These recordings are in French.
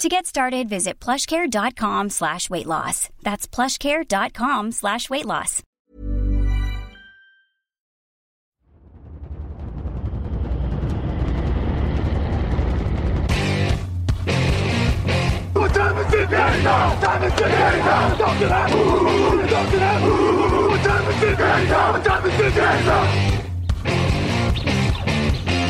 To get started, visit plushcare.com slash weight loss. That's plushcare.com slash weight loss. What time is it now? Time is it now? What time is it now? What time is it now?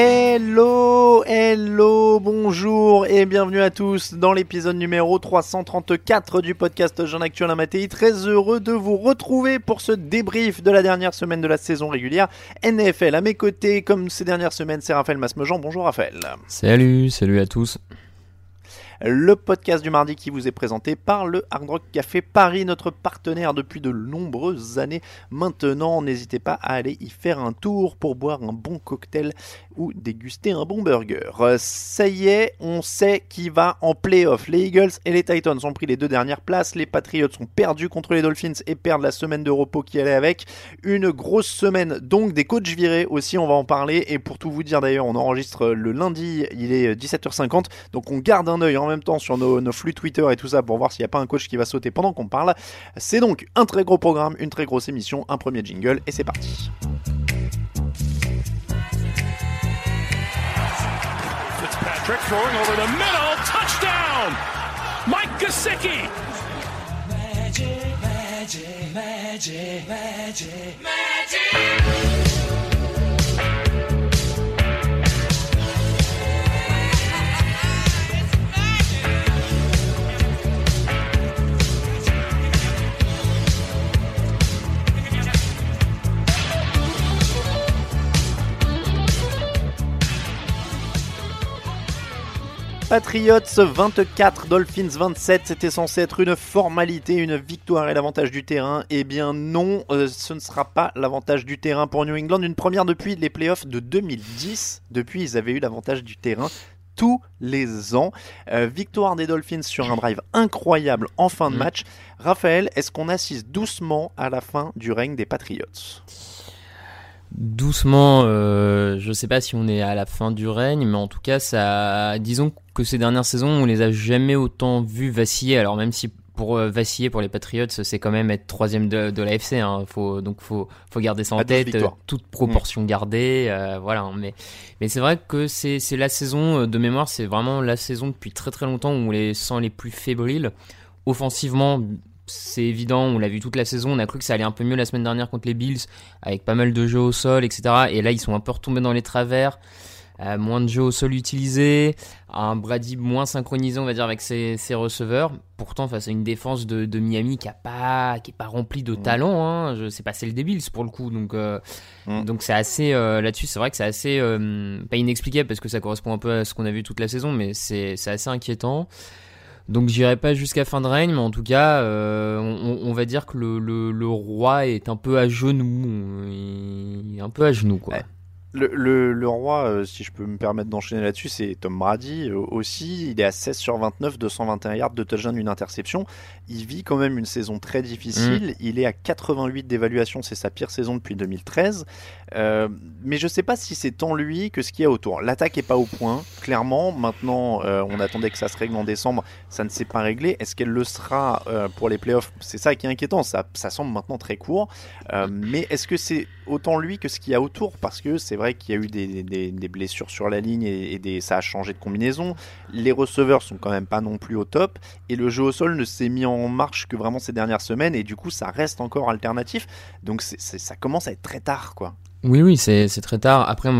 Hello, hello, bonjour et bienvenue à tous dans l'épisode numéro 334 du podcast Jean Actuel Matéi. Très heureux de vous retrouver pour ce débrief de la dernière semaine de la saison régulière NFL. À mes côtés, comme ces dernières semaines, c'est Raphaël Masmejean. Bonjour Raphaël. Salut, salut à tous. Le podcast du mardi qui vous est présenté par le Hard Rock Café Paris, notre partenaire depuis de nombreuses années maintenant. N'hésitez pas à aller y faire un tour pour boire un bon cocktail ou déguster un bon burger. Ça y est, on sait qui va en playoff. Les Eagles et les Titans ont pris les deux dernières places. Les Patriots ont perdu contre les Dolphins et perdent la semaine de repos qui allait avec. Une grosse semaine donc des coachs virés aussi, on va en parler. Et pour tout vous dire d'ailleurs, on enregistre le lundi, il est 17h50. Donc on garde un œil en même temps sur nos, nos flux Twitter et tout ça pour voir s'il n'y a pas un coach qui va sauter pendant qu'on parle. C'est donc un très gros programme, une très grosse émission, un premier jingle et c'est parti. Fitzpatrick throwing over the middle. Touchdown! Mike Gesicki. Patriots 24, Dolphins 27, c'était censé être une formalité, une victoire et l'avantage du terrain. Eh bien non, euh, ce ne sera pas l'avantage du terrain pour New England. Une première depuis les playoffs de 2010. Depuis, ils avaient eu l'avantage du terrain tous les ans. Euh, victoire des Dolphins sur un drive incroyable en fin de Mhm. match. Raphaël, est-ce qu'on assiste doucement à la fin du règne des Patriots Doucement, euh, je sais pas si on est à la fin du règne, mais en tout cas, ça, disons que ces dernières saisons, on les a jamais autant vus vaciller. Alors même si pour euh, vaciller pour les Patriots, c'est quand même être troisième de, de l'AFC. Hein. Faut donc faut faut garder ça en À 12 tête, victoires. euh, toute proportion gardée, voilà. hein. Mais mais c'est vrai que c'est c'est la saison euh, de mémoire, c'est vraiment la saison depuis très très longtemps où on les sent les plus fébriles. Offensivement, c'est évident, on l'a vu toute la saison, on a cru que ça allait un peu mieux la semaine dernière contre les Bills, avec pas mal de jeux au sol, etc. Et là, ils sont un peu retombés dans les travers. Euh, moins de jeux au sol utilisés, un Brady moins synchronisé, on va dire, avec ses, ses receveurs. Pourtant, face à une défense de, de Miami qui a pas, qui est pas remplie de talent, hein. Je sais pas celle des Bills pour le coup. Donc, euh, Mm. donc c'est assez euh, là-dessus. C'est vrai que c'est assez pas inexplicable parce que ça correspond un peu à ce qu'on a vu toute la saison, mais c'est c'est assez inquiétant. Donc j'irai pas jusqu'à fin de règne, mais en tout cas, euh, on, va dire que le, le, roi est un peu à genoux. Un peu à genoux, quoi. Le, le, roi, euh, si je peux me permettre d'enchaîner là-dessus, c'est Tom Brady euh, aussi. Il est à 16 sur 29, 221 yards, de touchdown, une interception. Il vit quand même une saison très difficile. Mm. Il est à 88 d'évaluation, c'est sa pire saison depuis 2013. Euh, mais je ne sais pas si c'est tant lui que ce qu'il y a autour. L'attaque est pas au point, clairement. Maintenant, on attendait que ça se règle en décembre. Ça ne s'est pas réglé. Est-ce qu'elle le sera pour les playoffs? C'est ça qui est inquiétant. Ça, ça semble maintenant très court. mais est-ce que c'est autant lui que ce qu'il y a autour? Parce que c'est vrai qu'il y a eu des, blessures sur la ligne et, ça a changé de combinaison. Les receveurs sont quand même pas non plus au top et le jeu au sol ne s'est mis en marche que vraiment ces dernières semaines et du coup ça reste encore alternatif. Donc ça commence à être très tard quoi. Oui, oui, c'est très tard. Après,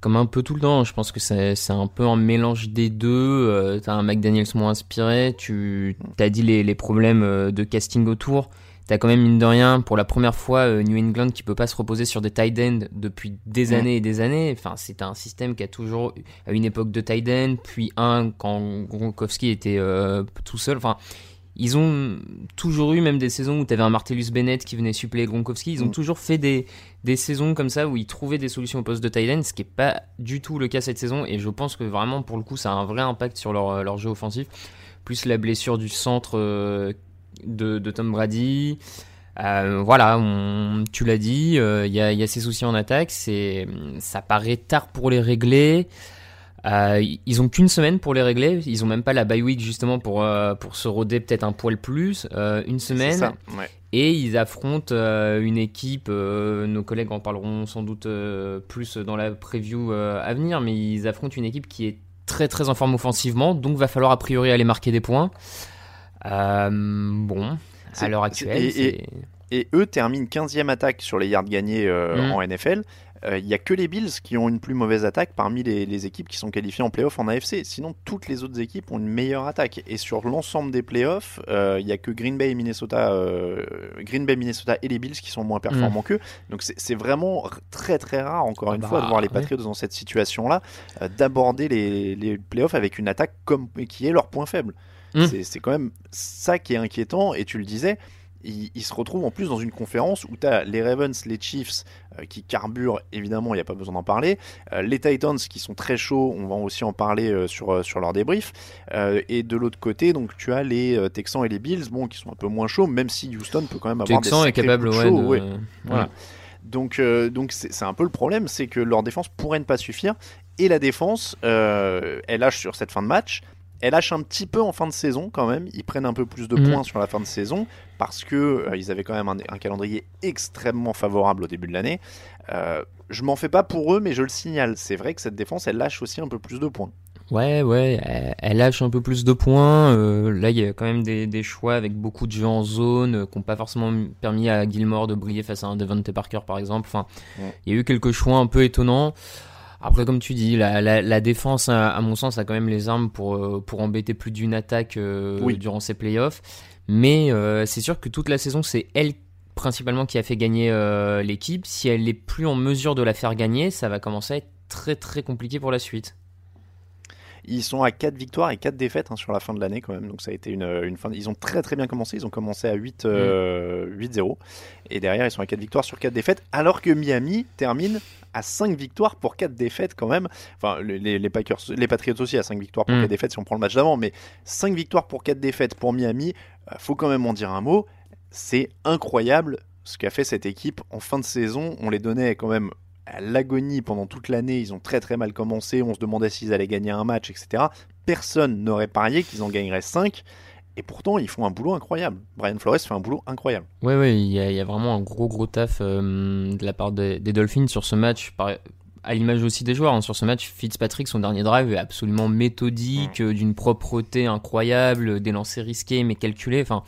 comme un peu tout le temps, je pense que c'est un peu un mélange des deux. Euh, t'as un McDaniels moins inspiré, tu as dit les, les problèmes euh, de casting autour. T'as quand même, mine de rien, pour la première fois, euh, New England qui peut pas se reposer sur des tight ends depuis des mm. années et des années. Enfin, c'est un système qui a toujours, à une époque de tight end, puis un quand Gronkowski était euh, tout seul. Enfin, ils ont toujours eu, même des saisons où tu avais un Martellus Bennett qui venait suppléer Gronkowski, ils ont mm. toujours fait des, des saisons comme ça où ils trouvaient des solutions au poste de tight end, ce qui n'est pas du tout le cas cette saison. Et je pense que vraiment, pour le coup, ça a un vrai impact sur leur, leur jeu offensif. Plus la blessure du centre euh, de, Tom Brady. Euh, voilà, tu l'as dit, euh, il y, a, ces soucis en attaque. C'est, ça paraît tard pour les régler. Euh, ils ont qu'une semaine pour les régler. Ils ont même pas la bye week justement pour pour se roder peut-être un poil plus. une semaine. Et ils affrontent une équipe. nos collègues en parleront sans doute plus dans la preview à venir, mais ils affrontent une équipe qui est très très en forme offensivement, donc va falloir a priori aller marquer des points. Euh, bon, à l'heure actuelle. Et, eux terminent 15e attaque sur les yards gagnés euh, mm. en NFL. Euh, il n'y a que les Bills qui ont une plus mauvaise attaque parmi les, équipes qui sont qualifiées en playoff en AFC. Sinon, toutes les autres équipes ont une meilleure attaque. Et sur l'ensemble des playoffs, il n'y a que Green Bay, et Minnesota, Green Bay, Minnesota et les Bills qui sont moins performants mm. qu'eux. Donc c'est vraiment très très rare, encore ah une fois, de bah, voir les Patriots dans cette situation-là, d'aborder les, les playoffs avec une attaque comme, qui est leur point faible. Mmh. C'est quand même ça qui est inquiétant. Et tu le disais, ils, se retrouvent en plus dans une conférence où tu as les Ravens, les Chiefs euh, qui carburent, évidemment, il n'y a pas besoin d'en parler. Euh, les Titans qui sont très chauds, on va aussi en parler euh, sur, sur leur débrief. et de l'autre côté, donc tu as les Texans et les Bills, bon, qui sont un peu moins chauds, même si Houston peut quand même avoir Texans des est capable, de chauds, Voilà. Donc, donc c'est un peu le problème, c'est que leur défense pourrait ne pas suffire. Et la défense, elle lâche sur cette fin de match elle lâche un petit peu en fin de saison quand même. Ils prennent un peu plus de mm. points sur la fin de saison parce que euh, ils avaient quand même un, calendrier extrêmement favorable au début de l'année. Euh, je m'en fais pas pour eux, mais je le signale. C'est vrai que cette défense, elle lâche aussi un peu plus de points. Ouais, ouais, elle, lâche un peu plus de points. Euh, là, il y a quand même des, choix avec beaucoup de jeux en zone qui n'ont pas forcément permis à Gilmore de briller face à un Devontae Parker, par exemple. Enfin, il y a eu quelques choix un peu étonnants. Après, comme tu dis, la, la, défense, à, mon sens, a quand même les armes pour, euh, pour embêter plus d'une attaque euh, durant ces playoffs. Mais euh, c'est sûr que toute la saison, c'est elle principalement qui a fait gagner l'équipe. Si elle n'est plus en mesure de la faire gagner, ça va commencer à être très très compliqué pour la suite. Ils sont à 4 victoires et 4 défaites hein, sur la fin de l'année quand même. Donc ça a été une, une, fin. Ils ont très très bien commencé. Ils ont commencé à 8, 8-0. Euh, et derrière, ils sont à 4 victoires sur 4 défaites. Alors que Miami termine à 5 victoires pour 4 défaites quand même. Enfin, les, les, Packers, les Patriots aussi à 5 victoires pour 4 défaites si on prend le match d'avant. Mais 5 victoires pour 4 défaites pour Miami, euh, faut quand même en dire un mot. C'est incroyable ce qu'a fait cette équipe en fin de saison. On les donnait quand même à l'agonie pendant toute l'année. Ils ont très très mal commencé. On se demandait s'ils allaient gagner un match, etc. Personne n'aurait parié qu'ils en gagneraient 5. Et pourtant, ils font un boulot incroyable. Brian Flores fait un boulot incroyable. Oui, oui, il y, a vraiment un gros gros taf euh, de la part des, Dolphins sur ce match. à l'image aussi des joueurs, hein. sur ce match, Fitzpatrick, son dernier drive est absolument méthodique, euh, d'une propreté incroyable, des lancers risqués mais calculés. Enfin,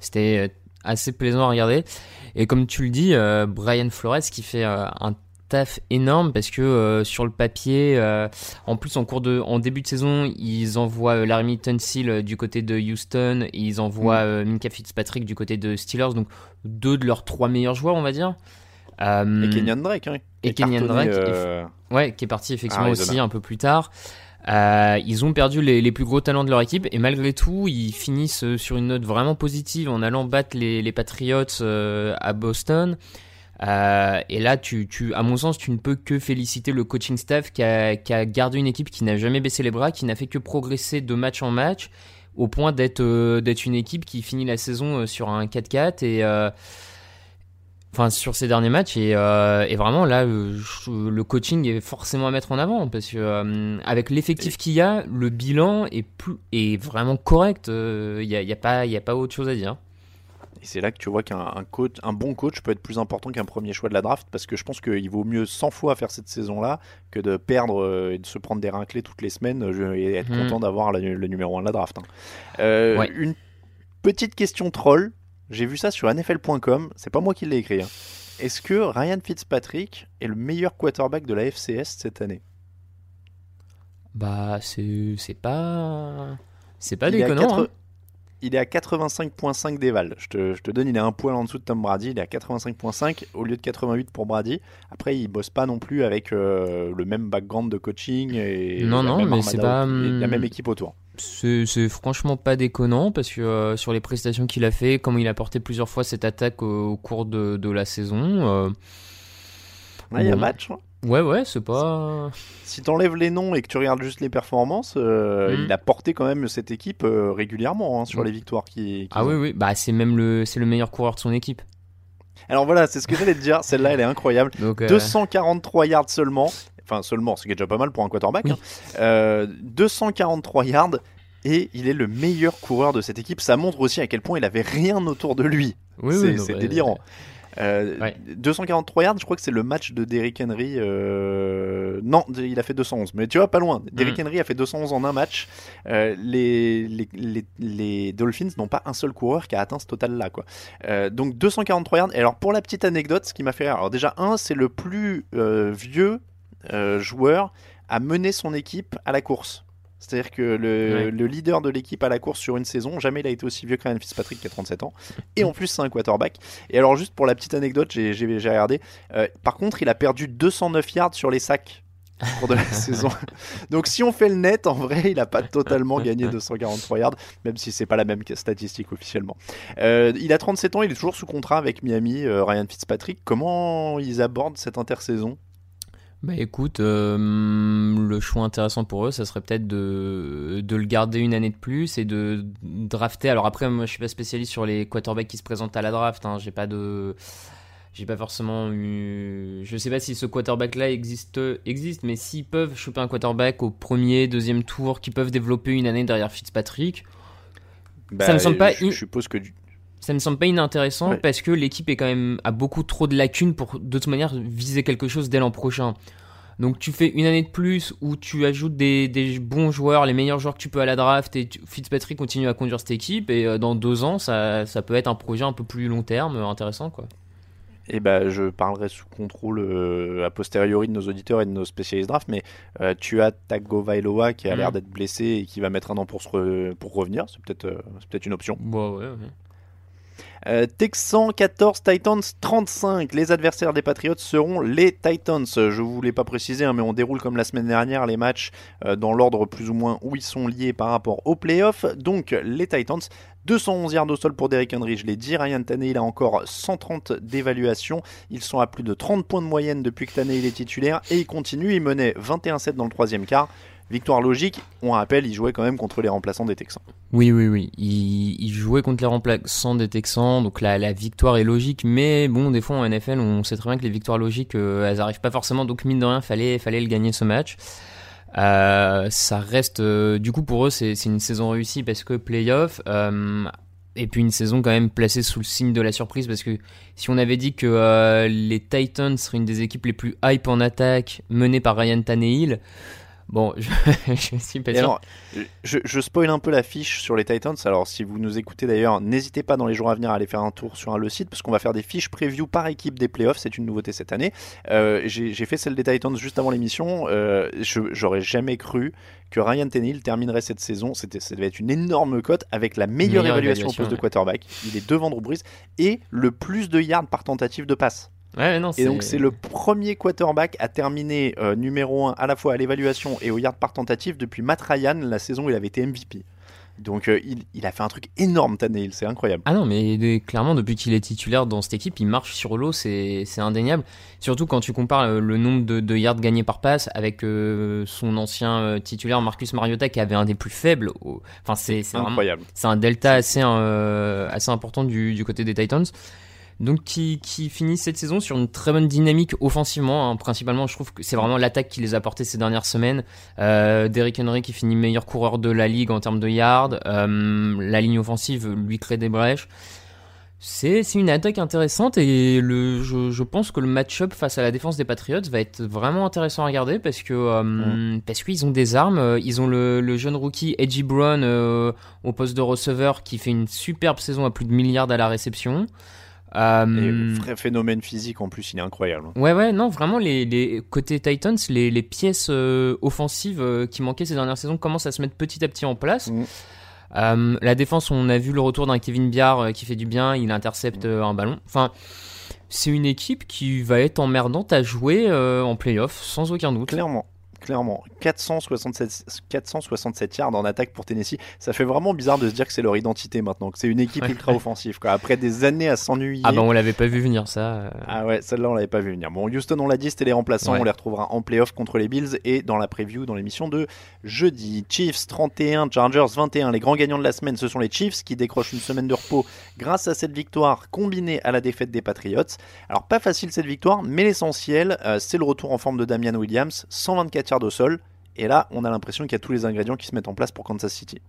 c'était euh, assez plaisant à regarder. Et comme tu le dis, Brian Flores qui fait un taf énorme parce que euh, sur le papier, euh, en plus en cours de, en début de saison, ils envoient euh, Larry Tunsil du côté de Houston, et ils envoient mm. Minka Fitzpatrick du côté de Steelers, donc deux de leurs trois meilleurs joueurs, on va dire. et Kenyan Drake, hein, et Kenyan Drake, ouais, qui est parti effectivement aussi un peu plus tard. ils ont perdu les, les, plus gros talents de leur équipe et malgré tout, ils finissent sur une note vraiment positive en allant battre les, les Patriots à Boston. Euh, et là, tu, tu, à mon sens, tu ne peux que féliciter le coaching staff qui a, qui a gardé une équipe qui n'a jamais baissé les bras, qui n'a fait que progresser de match en match, au point d'être euh, une équipe qui finit la saison euh, sur un 4-4 et enfin sur ces derniers matchs et, et vraiment là le, coaching est forcément à mettre en avant parce que avec l'effectif qu'il y a, le bilan est plus est vraiment correct. Il n'y y a a pas autre chose à dire. Et c'est là que tu vois qu'un coach, un bon coach peut être plus important qu'un premier choix de la draft parce que je pense qu'il vaut mieux 100 fois faire cette saison-là que de perdre euh, et de se prendre des raclés toutes les semaines et être mhm. content d'avoir le, numéro 1 de la draft. Hein. Euh, une petite question troll. J'ai vu ça sur NFL.com. C'est pas moi qui l'ai écrit. Hein. Est-ce que Ryan Fitzpatrick est le meilleur quarterback de la FCS cette année? Bah, c'est pas. C'est pas déconnant. Hein il est à 85.5 d'éval. Je te, je te, donne, il est un poil en dessous de Tom Brady. Il est à 85.5 au lieu de 88 pour Brady. Après, il bosse pas non plus avec euh, le même background de coaching et non, non, mais c'est pas la même équipe autour. C'est franchement pas déconnant parce que euh, sur les prestations qu'il a fait, comme il a porté plusieurs fois cette attaque au, cours de, de, la saison. Euh, il y a match. Hein. Ouais, ouais, c'est pas. Si t'enlèves les noms et que tu regardes juste les performances, euh, hmm. il a porté quand même cette équipe euh, régulièrement hein, sur hmm. les victoires qui. ah oui, oui, bah c'est même le, c'est le meilleur coureur de son équipe. Alors voilà, c'est ce que j'allais te dire. Celle-là, elle est incroyable. 243 euh, yards seulement. Enfin, seulement, ce qui est déjà pas mal pour un quarterback. 243 hein. yards et il est le meilleur coureur de cette équipe. Ça montre aussi à quel point il avait rien autour de lui. Oui, c'est délirant. 243 euh, yards, je crois que c'est le match de Derrick Henry. Euh, non, il a fait 211, mais tu vois, pas loin. Derrick mm. Henry a fait 211 en un match. Euh, les, les, les, Dolphins n'ont pas un seul coureur qui a atteint ce total-là. quoi. donc 243 yards. Et alors, pour la petite anecdote, ce qui m'a fait rire, alors déjà, un, c'est le plus vieux joueur à mener son équipe à la course. C'est-à-dire que le, leader de l'équipe à la course sur une saison, jamais il a été aussi vieux que Ryan Fitzpatrick qui a 37 ans. Et en plus, c'est un quarterback. Et alors, juste pour la petite anecdote, j'ai regardé. Euh, par contre, il a perdu 209 yards sur les sacs pour de la saison. Donc si on fait le net, en vrai, il n'a pas totalement gagné 243 yards, même si c'est pas la même statistique officiellement. Euh, il a 37 ans, il est toujours sous contrat avec Miami, euh, Ryan Fitzpatrick. Comment ils abordent cette intersaison? Bah écoute, euh, le choix intéressant pour eux, ça serait peut-être de, de le garder une année de plus et de drafter. Alors après, moi je suis pas spécialiste sur les quarterbacks qui se présentent à la draft. Hein. J'ai pas de, j'ai pas forcément eu. Je sais pas si ce quarterback-là existe, existe, mais s'ils peuvent choper un quarterback au premier, deuxième tour, qui peuvent développer une année derrière Fitzpatrick, bah, ça me semble pas. Je, suppose que ça me semble pas inintéressant parce que l'équipe est quand même a beaucoup trop de lacunes pour de toute manière viser quelque chose dès l'an prochain. Donc tu fais une année de plus où tu ajoutes des, bons joueurs, les meilleurs joueurs que tu peux à la draft et Fitzpatrick continue à conduire cette équipe et euh, dans deux ans ça, peut être un projet un peu plus long terme euh, intéressant quoi. Et eh ben, je parlerai sous contrôle euh, a posteriori de nos auditeurs et de nos spécialistes draft, mais tu as Tagovailoa qui a l'air mm. d'être blessé et qui va mettre un an pour, se pour revenir. C'est peut-être peut une option. ouais, ouais. Euh, Texans 14, Titans 35. Les adversaires des Patriots seront les Titans. Je vous l'ai pas précisé, hein, mais on déroule comme la semaine dernière les matchs euh, dans l'ordre plus ou moins où ils sont liés par rapport aux playoffs. Donc les Titans, 211 yards au sol pour Derrick Henry, je l'ai dit. Ryan Tannehill a encore 130 d'évaluation. Ils sont à plus de 30 points de moyenne depuis que Tannehill est titulaire et il continue. Il menait 21-7 dans le troisième quart. Victoire logique, on rappelle, il jouait quand même contre les remplaçants des Texans. Oui, oui, oui. Il, jouait contre les remplaçants des Texans, donc la, victoire est logique, mais bon, des fois en NFL, on sait très bien que les victoires logiques, euh, elles arrivent pas forcément, donc mine de rien, fallait, fallait le gagner ce match. Euh, ça reste, euh, du coup, pour eux, c'est une saison réussie parce que playoff, et puis une saison quand même placée sous le signe de la surprise parce que si on avait dit que les Titans seraient une des équipes les plus hype en attaque menées par Ryan Tannehill, Bon, je, je suis pas sûr. je, je, spoil un peu la fiche sur les Titans. Alors, si vous nous écoutez d'ailleurs, n'hésitez pas dans les jours à venir à aller faire un tour sur le site parce qu'on va faire des fiches preview par équipe des playoffs. C'est une nouveauté cette année. Euh, J'ai fait celle des Titans juste avant l'émission. Euh, J'aurais jamais cru que Ryan Tannehill terminerait cette saison. Ça devait être une énorme cote avec la meilleure, évaluation, au poste de quarterback. Il est devant Drew Brees et le plus de yards par tentative de passe et donc c'est le premier quarterback à terminer euh, numéro 1 à la fois à l'évaluation et au yard par tentative depuis Matt Ryan la saison où il avait été MVP. Donc euh, il, il a fait un truc énorme Tannehill, c'est incroyable. Ah non, mais clairement, depuis qu'il est titulaire dans cette équipe, il marche sur l'eau, c'est indéniable. Surtout quand tu compares euh, le nombre de, de yards gagnés par passe avec euh, son ancien titulaire Marcus Mariota qui avait un des plus faibles. au- Enfin, c'est Incroyable. c'est un delta assez, assez important du, du côté des Titans. Donc qui, qui finit cette saison sur une très bonne dynamique offensivement. hein. Principalement, je trouve que c'est vraiment l'attaque qui les a portés ces dernières semaines. Euh, Derrick Henry qui finit meilleur coureur de la ligue en termes de yards. Euh, la ligne offensive lui crée des brèches. C'est une attaque intéressante et le, je, je pense que le match-up face à la défense des Patriots va être vraiment intéressant à regarder parce que euh, parce qu'ils ont des armes. Euh, Ils ont le, le jeune rookie Edgy Brown euh, au poste de receveur qui fait une superbe saison à plus de milliards à la réception. Euh, Et vrai phénomène physique en plus, il est incroyable. Ouais, ouais, non, vraiment, les, les côté Titans, les, les pièces euh, offensives euh, qui manquaient ces dernières saisons commencent à se mettre petit à petit en place. Mm. Euh, la défense, on a vu le retour d'un Kevin Biard qui fait du bien, il intercepte euh, un ballon. Enfin, c'est une équipe qui va être emmerdante à jouer en playoff, sans aucun doute. Clairement. Clairement, 467, 467 yards en attaque pour Tennessee. Ça fait vraiment bizarre de se dire que c'est leur identité maintenant, que c'est une équipe ultra offensive. Quoi. Après des années à s'ennuyer. Ah bah on l'avait pas vu venir ça. euh. Ah ouais, celle-là on l'avait pas vu venir. Bon, Houston, on l'a dit, c'était les remplaçants. Ouais. On les retrouvera en playoff contre les Bills et dans la preview dans l'émission de jeudi. Chiefs 31, Chargers 21. Les grands gagnants de la semaine, ce sont les Chiefs qui décrochent une semaine de repos grâce à cette victoire combinée à la défaite des Patriots. Alors, pas facile cette victoire, mais l'essentiel, euh, c'est le retour en forme de Damian Williams, 124 yards au sol. Et là, on a l'impression qu'il y a tous les ingrédients qui se mettent en place pour Kansas City.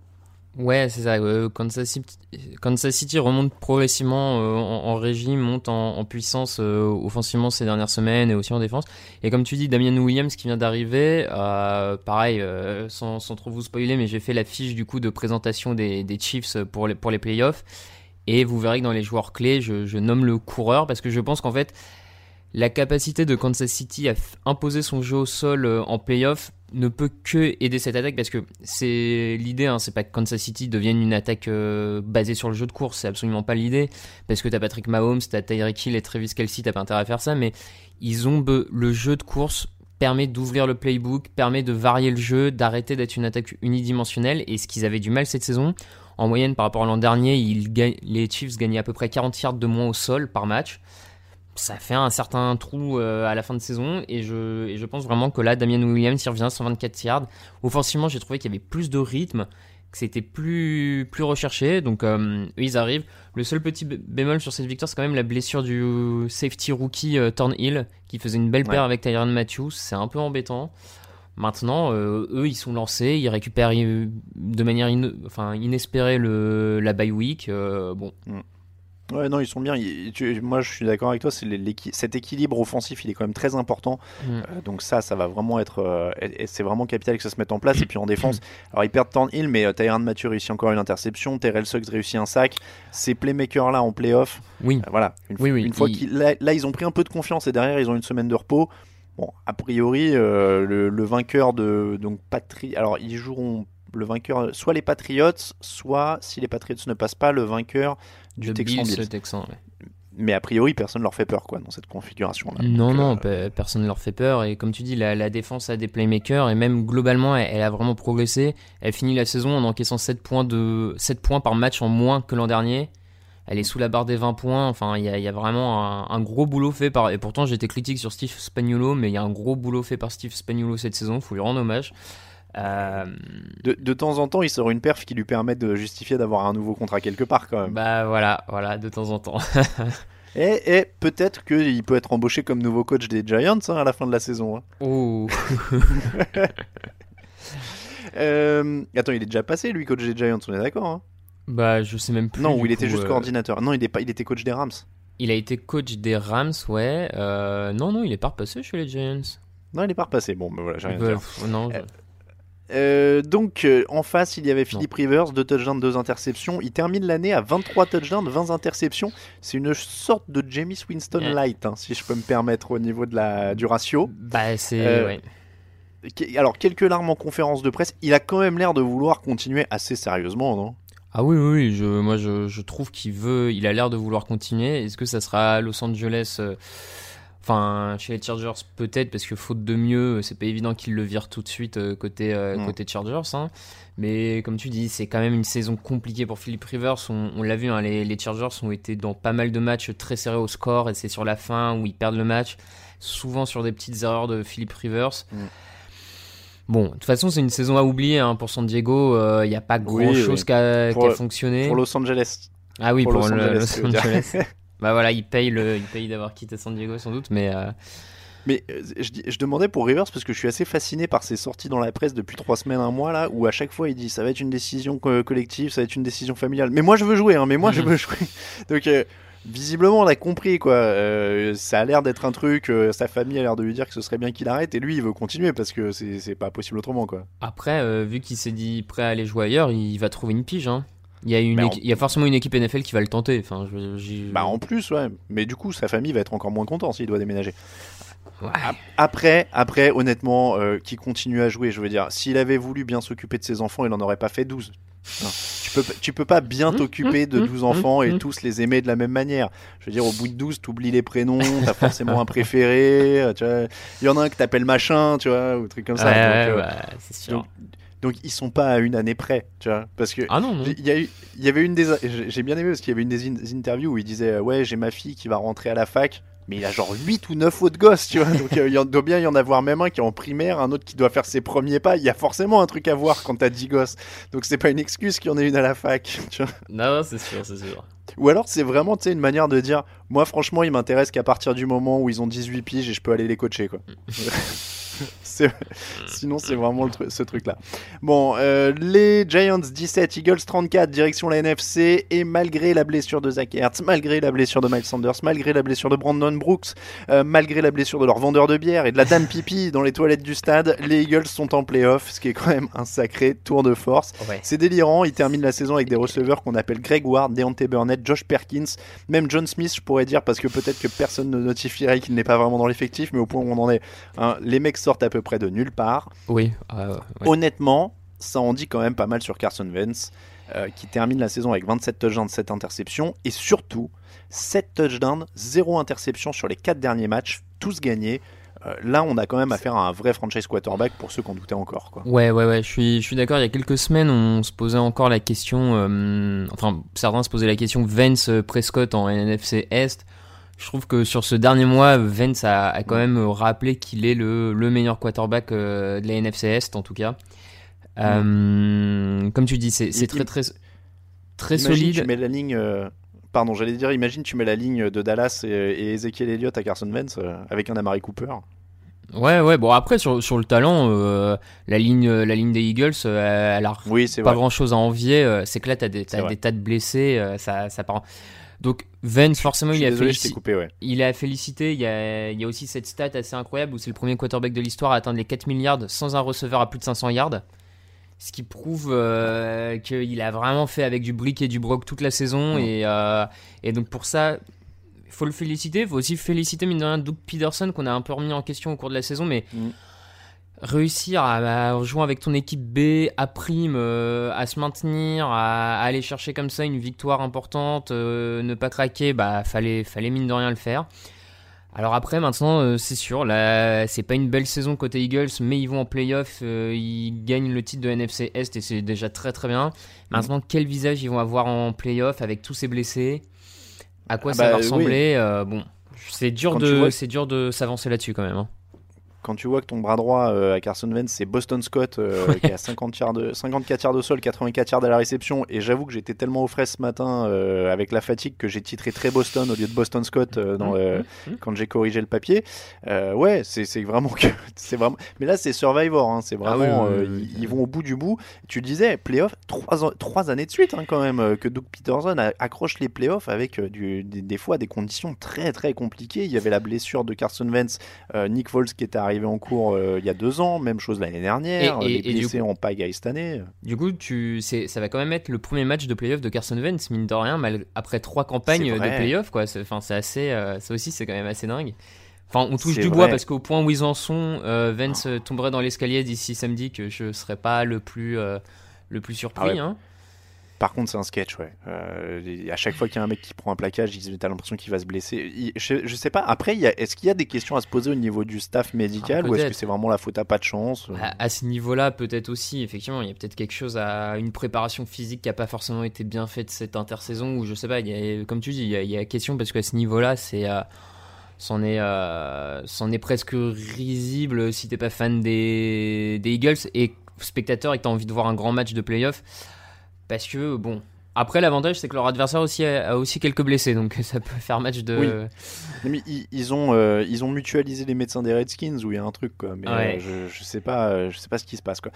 Ouais, c'est ça. Kansas, City, remonte progressivement euh, en, régime, monte en, puissance euh, offensivement ces dernières semaines et aussi en défense. Et comme tu dis, Damian Williams qui vient d'arriver, euh, pareil, sans, trop vous spoiler, mais j'ai fait la fiche du coup de présentation des, Chiefs pour les, pour les playoffs. Et vous verrez que dans les joueurs clés, je nomme le coureur parce que je pense qu'en fait, la capacité de Kansas City à imposer son jeu au sol euh, en playoff ne peut que aider cette attaque parce que c'est l'idée, hein, c'est pas que Kansas City devienne une attaque euh, basée sur le jeu de course, c'est absolument pas l'idée parce que t'as Patrick Mahomes, t'as Tyreek Hill et Travis Kelsey, t'as pas intérêt à faire ça, mais ils ont le jeu de course permet d'ouvrir le playbook, permet de varier le jeu, d'arrêter d'être une attaque unidimensionnelle et ce qu'ils avaient du mal cette saison. En moyenne, par rapport à l'an dernier, les Chiefs gagnaient à peu près 40 yards de moins au sol par match ça fait un certain trou euh, à la fin de saison et je, et je pense vraiment que là Damien Williams y revient 124 yards. Offensivement j'ai trouvé qu'il y avait plus de rythme que c'était plus, plus recherché. Donc euh, eux ils arrivent. Le seul petit bé- bémol sur cette victoire c'est quand même la blessure du safety rookie euh, Thornhill qui faisait une belle paire Ouais. avec Tyron Matthews. C'est un peu embêtant. Maintenant, euh, eux, ils sont lancés, ils récupèrent de manière enfin, inespérée le, la bye week. bon, Ouais, non, ils sont bien. Ils- tu- moi, je suis d'accord avec toi. C'est l'équi- cet équilibre offensif, il est quand même très important. Mm. Euh, donc ça, ça va vraiment être. euh, c'est vraiment capital que ça se mette en place. Et puis en défense, alors ils perdent Thornhill, mais euh, Mathieu réussit encore une interception. Terrell Suggs réussit un sac. Ces playmakers là en playoff, oui. euh, voilà. Une, Oui, oui, une fois ils- qu'ils là, là, ils ont pris un peu de confiance et derrière ils ont une semaine de repos. Bon, a priori, le, le vainqueur de donc Patri, alors ils joueront le vainqueur, soit les Patriots, soit si les Patriots ne passent pas, le vainqueur du Texan Bills, Bills. Texan, ouais. Mais a priori, personne leur fait peur quoi dans cette configuration là. Non, non, pe- personne ne leur fait peur. Et comme tu dis, la, la défense a des playmakers. Et même globalement, elle, elle a vraiment progressé. Elle finit la saison en encaissant 7 points, de, 7 points par match en moins que l'an dernier. Elle est sous la barre des 20 points. Enfin, il y a, il y a vraiment un, un gros boulot fait par. Et pourtant, j'étais critique sur Steve Spagnuolo, mais il y a un gros boulot fait par Steve Spagnuolo cette saison. Faut lui rendre hommage. Euh, De, de temps en temps, il sort une perf qui lui permet de justifier d'avoir un nouveau contrat quelque part quand même. bah voilà, voilà, de temps en temps. Et, et peut-être qu'il peut être embauché comme nouveau coach des Giants hein, à la fin de la saison. hein. Oh. Euh, attends, il est déjà passé lui coach des Giants, on est d'accord hein Bah, je sais même plus. Non, ou il était juste euh, coordinateur. Non, il, est pas, il était coach des Rams. Il a été coach des Rams, ouais. Non, non, il est pas repassé chez les Giants. Non, il est pas repassé. Bon, ben voilà, j'ai rien à Bah, dire. non, je- Euh, donc euh, en face, il y avait Philippe Rivers, 2 touchdowns, 2 interceptions. Il termine l'année à 23 touchdowns, 20 interceptions. C'est une sorte de James Winston light, hein, si je peux me permettre au niveau de la, du ratio. Bah, c'est. Euh, ouais. Alors quelques larmes en conférence de presse. Il a quand même l'air de vouloir continuer assez sérieusement, non? Ah oui, oui, oui, je, moi je, je trouve qu'il veut, il a l'air de vouloir continuer. Est-ce que ça sera à Los Angeles Enfin, chez les Chargers, peut-être, parce que faute de mieux, c'est pas évident qu'ils le virent tout de suite euh, côté, euh, Mm. côté Chargers. hein. Mais comme tu dis, c'est quand même une saison compliquée pour Philip Rivers. On, on l'a vu, hein, les, les Chargers ont été dans pas mal de matchs très serrés au score, et c'est sur la fin où ils perdent le match, souvent sur des petites erreurs de Philip Rivers. Mm. Bon, de toute façon, c'est une saison à oublier hein, pour San Diego. Il n'y a pas grand-chose oui. qui a, fonctionné. Pour Los Angeles. Ah oui, pour pour, Los. Angeles. bah voilà, il paye, le, il paye d'avoir quitté San Diego sans doute, mais euh, Mais euh, je, je demandais pour Rivers parce que je suis assez fasciné par ses sorties dans la presse depuis trois semaines, un mois là, où à chaque fois il dit ça va être une décision co- collective, ça va être une décision familiale. Mais moi je veux jouer, hein, mais moi je veux jouer. Donc euh, visiblement on a compris quoi. Euh, ça a l'air d'être un truc. euh, sa famille a l'air de lui dire que ce serait bien qu'il arrête et lui il veut continuer parce que c'est c'est pas possible autrement quoi. après, vu qu'il s'est dit prêt à aller jouer ailleurs, il va trouver une pige. Hein. Il, y a une Mais équi- on- il y a forcément une équipe NFL qui va le tenter. Enfin, je, j'y- Bah en plus ouais. Mais du coup sa famille va être encore moins content s'il doit déménager. Ouais. Après, après, honnêtement, euh, qui continue à jouer, je veux dire, s'il avait voulu bien s'occuper de ses enfants, il en aurait pas fait 12. Non. Tu peux, tu peux pas bien t'occuper de 12 enfants et tous les aimer de la même manière. Je veux dire, au bout de 12, t'oublies les prénoms, t'as forcément un préféré, tu vois. Il y en a un que t'appelles machin, tu vois, ou truc comme ça. Ouais, donc, ouais, euh, donc, donc, ils sont pas à une année près, tu vois. Parce que ah non, non. il y, a eu- il y avait une des. j'ai- bien aimé parce qu'il y avait une des in- interviews où il disait euh, Ouais, j'ai ma fille qui va rentrer à la fac. Mais il a genre 8 ou 9 autres gosses, tu vois. Donc euh, il doit bien y en avoir même un qui est en primaire, un autre qui doit faire ses premiers pas. Il y a forcément un truc à voir quand t'as 10 gosses. Donc c'est pas une excuse qu'il y en ait une à la fac, tu vois. Non, c'est sûr, c'est sûr. Ou alors c'est vraiment tu sais, une manière de dire Moi franchement, il m'intéresse qu'à partir du moment où ils ont 18 piges et je peux aller les coacher, quoi. C'est- Sinon, c'est vraiment le tru- ce truc-là. Bon, euh, les Giants 17, Eagles 34, direction la NFC. Et malgré la blessure de Zach Ertz, malgré la blessure de Miles Sanders, malgré la blessure de Brandon Brooks, euh, malgré la blessure de leur vendeur de bière et de la dame pipi dans les toilettes du stade, les Eagles sont en playoff, ce qui est quand même un sacré tour de force. Ouais. C'est délirant, ils terminent la saison avec des receveurs qu'on appelle Greg Ward, Deontay Burnett, Josh Perkins, même John Smith, je pourrais dire, parce que peut-être que personne ne notifierait qu'il n'est pas vraiment dans l'effectif, mais au point où on en est, hein, les mecs sortent à peu près de nulle part. Oui, ouais. Honnêtement, ça en dit quand même pas mal sur Carson Wentz, euh, qui termine la saison avec 27 touchdowns, 7 interceptions, et surtout 7 touchdowns, 0 interception sur les 4 derniers matchs, tous gagnés. Euh, là, on a quand même affaire à un vrai franchise quarterback pour ceux qui en doutaient encore. Quoi. Ouais, ouais, ouais, je suis, je suis d'accord. Il y a quelques semaines, on se posait encore la question. euh, enfin, certains se posaient la question Vance euh, Prescott en NFC Est. Je trouve que sur ce dernier mois, Vance a, a quand même rappelé qu'il est le, le meilleur quarterback euh, de la NFC Est, en tout cas. Euh, comme tu dis, c'est très, très, très Imagine, solide. Tu mets la ligne. euh, Pardon, j'allais dire, imagine, tu mets la ligne de Dallas et, et Ezekiel Elliott à Carson Wentz euh, avec un Amari Cooper. Ouais, ouais. Bon, après, sur, sur le talent, euh, la, ligne, la ligne des Eagles, euh, elle a Oui, pas vrai. grand chose à envier. euh, C'est que là, t'as des, vrai. des tas de blessés. ça, ça part. Donc, Vance, forcément, il a, désolé, coupé, ouais. il a félicité. Il y a, il y a aussi cette stat assez incroyable où c'est le premier quarterback de l'histoire à atteindre les 4 milliards sans un receveur à plus de 500 yards. Ce qui prouve euh, qu'il a vraiment fait avec du brick et du broc toute la saison. Mm. Et, euh, et donc, pour ça, il faut le féliciter. Il faut aussi féliciter, mine de rien, Doug Peterson qu'on a un peu remis en question au cours de la saison. Mais Mm. Réussir à, à jouer avec ton équipe B à prime, euh, à se maintenir, à, à aller chercher comme ça une victoire importante, euh, ne pas craquer, bah fallait, fallait mine de rien le faire. Alors après maintenant euh, c'est sûr, là c'est pas une belle saison côté Eagles, mais ils vont en playoff, ils gagnent le titre de NFC Est et c'est déjà très très bien. Maintenant quel visage ils vont avoir en playoff avec tous ces blessés? À quoi Ah ça bah, va oui. ressembler Bon, c'est dur de vois- dur de s'avancer là-dessus quand même. hein. Quand tu vois que ton bras droit euh, à Carson Wentz, c'est Boston Scott, euh, qui a 50 yards de, 54 yards de sol, 84 yards à la réception, et j'avoue que j'étais tellement au frais ce matin euh, avec la fatigue que j'ai titré très Boston au lieu de Boston Scott dans, le- quand j'ai corrigé le papier. Ouais, c'est vraiment que c'est vraiment. Mais là, c'est Survivor, hein, c'est Ah vraiment. oui, oui, oui, oui. ils, vont au bout du bout. Tu disais, playoff, trois, trois années de suite hein, quand même que Doug Peterson accroche les playoffs avec du- des, des fois des conditions très très compliquées. Il y avait la blessure de Carson Wentz, Nick Foles qui était arrivé en cours euh, il y a deux ans, même chose l'année dernière. Et- et- les blessés en pagaille cette année. Du coup, tu, ça va quand même être le premier match de playoff de Carson Wentz, mine de rien, mal- après trois campagnes de playoff, enfin, c'est assez, euh, ça aussi, c'est quand même assez dingue. Enfin, on touche du bois parce qu'au point où ils en sont, euh, euh, tomberait dans l'escalier d'ici samedi, que je serais pas le plus, euh, le plus surpris. Ah ouais. hein. Par contre, c'est un sketch, ouais. Euh, à chaque fois qu'il y a un mec qui prend un plaquage, t'as l'impression qu'il va se blesser. je, je, sais pas. Après, est-ce qu'il y a des questions à se poser au niveau du staff médical ah, ou est-ce que c'est vraiment la faute à pas de chance à, ce niveau-là, peut-être aussi. Effectivement, il y a peut-être quelque chose à une préparation physique qui a pas forcément été bien faite cette intersaison ou je sais pas. Il y a, comme tu dis, il y a, question parce qu'à ce niveau-là, c'est euh, c'en est, euh, est presque risible si t'es pas fan des, des Eagles et spectateur et que t'as envie de voir un grand match de playoff. Parce que, bon, après, l'avantage, c'est que leur adversaire aussi a, aussi quelques blessés, donc ça peut faire match de. Oui. Mais ils, ont, euh, ils ont mutualisé les médecins des Redskins où il y a un truc, quoi. Mais euh, je, je, sais pas, euh, je sais pas ce qui se passe, quoi.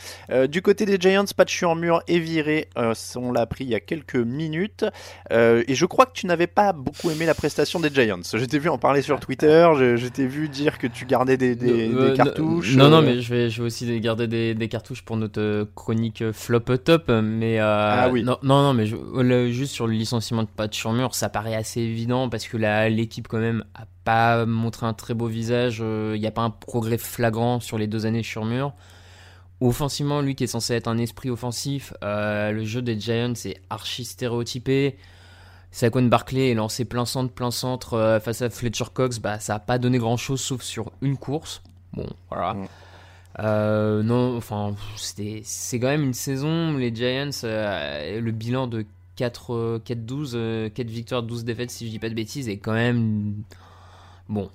du côté des Giants, patch sur mur est viré. on l'a appris il y a quelques minutes. et je crois que tu n'avais pas beaucoup aimé la prestation des Giants. Je t'ai vu en parler sur Twitter. Je, t'ai vu dire que tu gardais des, des, cartouches. Non, non, mais je vais, je vais aussi garder des, cartouches pour notre chronique flop top. Mais ah oui. Non, non, non mais je, juste sur le licenciement de Pat Mur, ça paraît assez évident parce que l'équipe quand même a pas montré un très beau visage. Il euh, n'y a pas un progrès flagrant sur les deux années Mur. Offensivement, lui qui est censé être un esprit offensif, euh, le jeu des Giants est archi stéréotypé. Saquon Barclay est lancé plein centre, plein centre euh, face à Fletcher Cox, bah, ça n'a pas donné grand chose sauf sur une course. Bon, voilà. Non, enfin, c'est quand même une saison. Les Giants, le bilan de 4, 12, 4 victoires, 12 défaites, si je dis pas de bêtises, et quand même. Bon.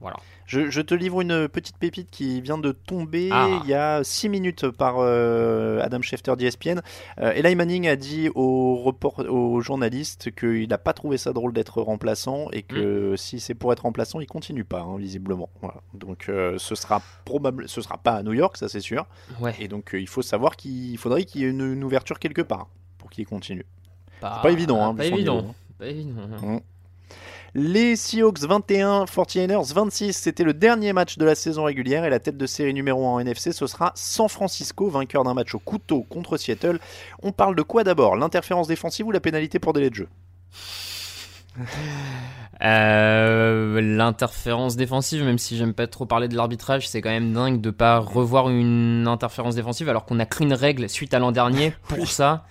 Voilà. Je, te livre une petite pépite qui vient de tomber ah. il y a 6 minutes par euh, Adam Schefter d'ESPN. Euh, Eli Manning a dit au, report, au journaliste qu'il n'a pas trouvé ça drôle d'être remplaçant et que hmm. si c'est pour être remplaçant, il continue pas, hein, visiblement. Voilà. Donc euh, ce sera probable, ce sera pas à New York, ça c'est sûr. Ouais. Et donc il faut savoir qu'il faudrait qu'il y ait une ouverture quelque part qui continue. Pas, pas évident. Hein, pas, évident. pas évident. Hein. Les Seahawks 21, 49ers 26, c'était le dernier match de la saison régulière et la tête de série numéro 1 en NFC, ce sera San Francisco, vainqueur d'un match au couteau contre Seattle. On parle de quoi d'abord? L'interférence défensive ou la pénalité pour délai de jeu euh, L'interférence défensive, même si j'aime pas trop parler de l'arbitrage, c'est quand même dingue de pas revoir une interférence défensive alors qu'on a créé une règle suite à l'an dernier pour ça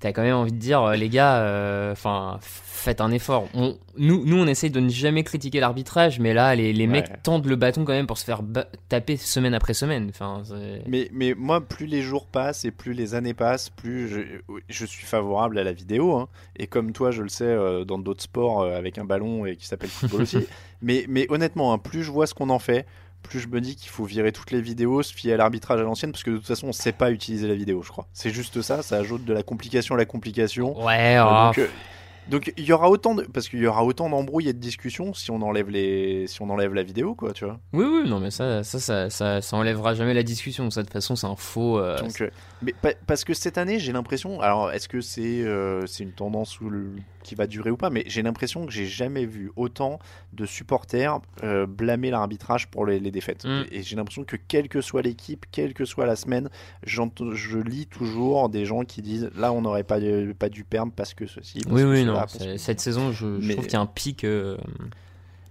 t'as quand même envie de dire, euh, les gars, euh, enfin, faites un effort. On, nous, nous, on essaye de ne jamais critiquer l'arbitrage, mais là, les, les mecs tendent le bâton quand même pour se faire taper semaine après semaine. Enfin, mais, mais moi, plus les jours passent et plus les années passent, plus je, je suis favorable à la vidéo. Hein. Et comme toi, je le sais, euh, dans d'autres sports avec un ballon et qui s'appelle football aussi. mais, mais honnêtement, hein, plus je vois ce qu'on en fait, plus je me dis qu'il faut virer toutes les vidéos, se fier à l'arbitrage à l'ancienne, parce que de toute façon, on sait pas utiliser la vidéo, je crois. C'est juste ça, ça ajoute de la complication à la complication. Ouais, euh, oh. donc, euh, donc il y aura autant de parce qu'il y aura autant d'embrouilles et de discussions si on enlève les si on enlève la vidéo quoi, tu vois. Oui oui, non mais ça ça ça ça, ça enlèvera jamais la discussion, ça de toute façon c'est un faux euh, Donc, mais parce que cette année, j'ai l'impression alors est-ce que c'est c'est une tendance où le qui va durer ou pas, mais j'ai l'impression que j'ai jamais vu autant de supporters euh, blâmer l'arbitrage pour les, défaites. Mm. Et, j'ai l'impression que quelle que soit l'équipe, quelle que soit la semaine, je lis toujours des gens qui disent là on n'aurait pas, pas dû perdre parce que ceci. oui, oui, non. Cette saison, je, trouve qu'il y a un pic. Euh,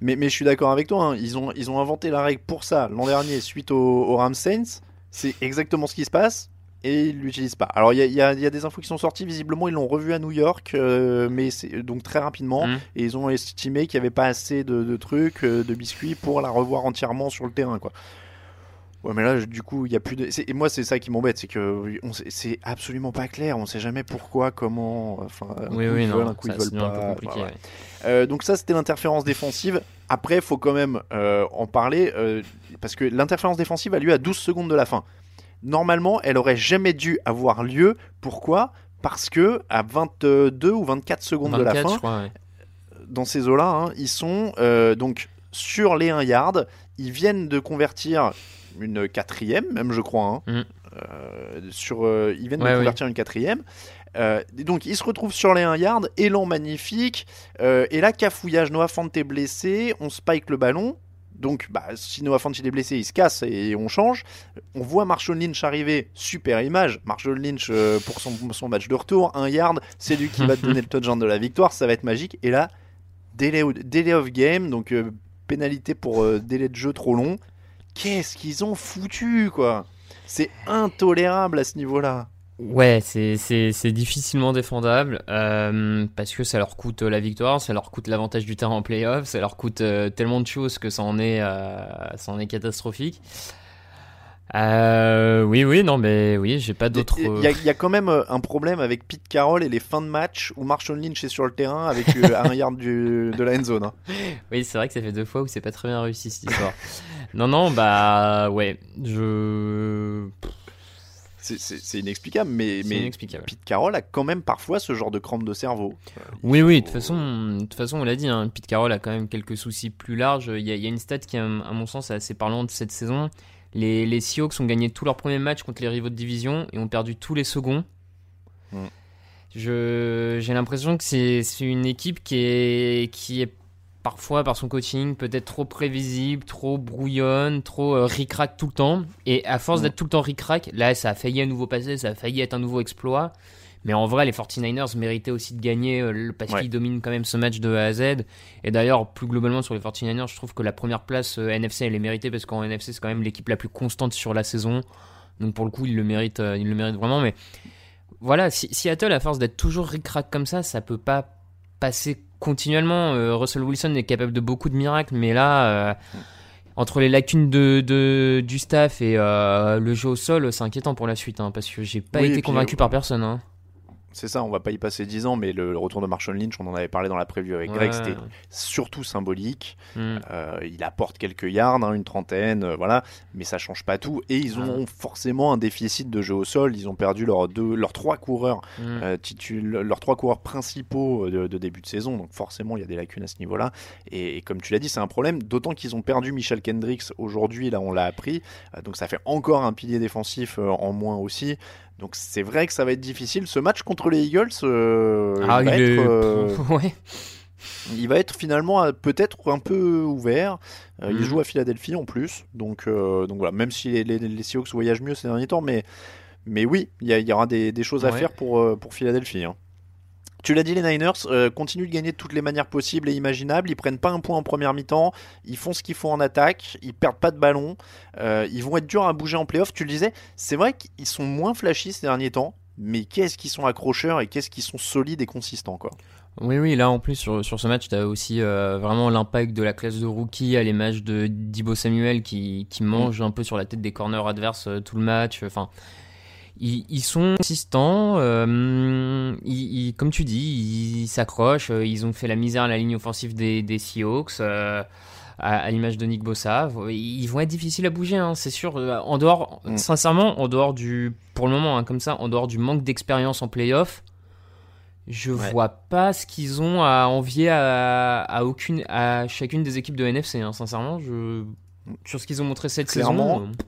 mais, mais je suis d'accord avec toi, hein. ils, ont, ils ont inventé la règle pour ça l'an dernier suite au, au Rams Saints. C'est exactement ce qui se passe et ils l'utilisent pas. Alors il y, a, des infos qui sont sorties, visiblement ils l'ont revu à New York, euh, mais donc très rapidement, mmh. et ils ont estimé qu'il n'y avait pas assez de, trucs, euh, de biscuits pour la revoir entièrement sur le terrain, quoi. Ouais, mais là, du coup, il y a plus de. Et moi, c'est ça qui m'embête, c'est que c'est absolument pas clair. On sait jamais pourquoi, comment. Enfin, oui, oui, non, un coup, ils veulent pas. Euh, donc ça, c'était l'interférence défensive. Après, il faut quand même en parler parce que l'interférence défensive a lieu à 12 secondes de la fin normalement, elle aurait jamais dû avoir lieu. Pourquoi? Parce que à 22 ou 24 secondes de la fin, dans ces eaux-là, hein, ils sont euh, donc sur les 1 yard. Ils viennent de convertir une quatrième, même je crois. Hein. Mm. Euh, sur, euh, ils viennent de convertir une quatrième. donc ils se retrouvent sur les 1 yard, élan magnifique, et là cafouillage, Noah Fant est blessé, on spike le ballon, donc, bah, si Noah Fant est blessé, il se casse et on change. On voit Marshall Lynch arriver, super image. Marshall Lynch euh, pour son, son, match de retour, un yard, c'est lui qui va te donner le touchdown de la victoire, ça va être magique. Et là, délai, délai of game, donc euh, pénalité pour euh, délai de jeu trop long. Qu'est-ce qu'ils ont foutu, quoi? C'est intolérable à ce niveau-là. Ouais, c'est difficilement défendable euh, parce que ça leur coûte la victoire, ça leur coûte l'avantage du terrain en playoff, ça leur coûte euh, tellement de choses que ça en est, euh, ça en est catastrophique. Euh, oui, oui, non, mais oui, j'ai pas d'autres. Il y, a- il y a quand même euh, un problème avec Pete Carroll et les fins de match où Marshall Lynch est sur le terrain avec euh, un yard du- de la end zone. hein. Oui, c'est vrai que ça fait deux fois où c'est pas très bien réussi cette histoire. non, non, bah ouais, je. C'est inexplicable, mais, mais inexplicable. Pete Carroll a quand même parfois ce genre de crampe de cerveau. Oui, oui, de toute façon, de toute façon, on l'a dit, hein, Pete Carroll a quand même quelques soucis plus larges. Il y a, il y a une stat qui, à mon sens, est assez parlante cette saison. Les, les Seahawks ont gagné tous leurs premiers matchs contre les rivaux de division et ont perdu tous les seconds. Mm. J'ai l'impression que c'est c'est une équipe qui est, qui est parfois, par son coaching, peut-être trop prévisible, trop brouillonne, trop euh, ric-rac tout le temps. Et à force Mm. d'être tout le temps ric-rac, là, ça a failli à nouveau passer, ça a failli être un nouveau exploit. Mais en vrai, les 49ers méritaient aussi de gagner euh, parce Ouais. qu'ils dominent quand même ce match de A à Z. Et d'ailleurs, plus globalement sur les 49ers, je trouve que la première place euh, NFC, elle est méritée parce qu'en NFC, c'est quand même l'équipe la plus constante sur la saison. Donc pour le coup, ils le méritent, euh, ils le méritent vraiment. Mais voilà, si, Seattle, à force d'être toujours ric-rac comme ça, ça peut pas passer continuellement. Euh, Russell Wilson est capable de beaucoup de miracles, mais là, euh, entre les lacunes de, de- du staff et euh, le jeu au sol, c'est inquiétant pour la suite, hein, parce que j'ai pas Oui, été convaincu par personne. hein. C'est ça, on va pas y passer 10 ans, mais le, le retour de Marshall Lynch, on en avait parlé dans la preview avec Greg, Ouais. c'était surtout symbolique. Mm. Euh, il apporte quelques yards, hein, une trentaine, euh, voilà, mais ça change pas tout. Et ils ont forcément un déficit de jeu au sol. Ils ont perdu leurs deux, leurs trois coureurs, Mm. euh, leurs trois coureurs principaux de, de début de saison. Donc forcément, il y a des lacunes à ce niveau-là. Et, et comme tu l'as dit, c'est un problème. D'autant qu'ils ont perdu Michel Kendricks aujourd'hui. Là, on l'a appris. Donc ça fait encore un pilier défensif en moins aussi. Donc c'est vrai que ça va être difficile. Ce match contre les Eagles, euh, Ah, il, va il est- être, euh, ouais. il va être finalement euh, peut-être un peu ouvert. Euh, Il Mhm. joue à Philadelphie en plus. Donc, donc voilà, même si les, les, les Seahawks voyagent mieux ces derniers temps, mais, mais oui, il y, il aura des, des choses à faire pour, pour Philadelphie. hein. Tu l'as dit, les Niners euh, continuent de gagner de toutes les manières possibles et imaginables. Ils prennent pas un point en première mi-temps. Ils font ce qu'il faut en attaque. Ils perdent pas de ballon. Euh, ils vont être durs à bouger en playoff. Tu le disais, c'est vrai qu'ils sont moins flashy ces derniers temps. Mais qu'est-ce qu'ils sont accrocheurs et qu'est-ce qu'ils sont solides et consistants quoi. Oui, oui, là en plus sur, sur ce match, tu as aussi euh, vraiment l'impact de la classe de rookie à l'image de Dibo Samuel qui, qui mange un peu sur la tête des corners adverses euh, tout le match. Enfin, ils, ils sont consistants, euh, ils, ils- comme tu dis, ils s'accrochent. euh, Ils ont fait la misère à la ligne offensive des, des Seahawks. euh, à, à l'image de Nick Bossa, ils vont être difficiles à bouger, hein, c'est sûr. En dehors, Mm. sincèrement, en dehors du, pour le moment, hein, comme ça, en dehors du manque d'expérience en playoff, je Ouais. vois pas ce qu'ils ont à envier à, à aucune, à chacune des équipes de NFC. hein. Sincèrement, je, sur ce qu'ils ont montré cette Clairement, saison. euh,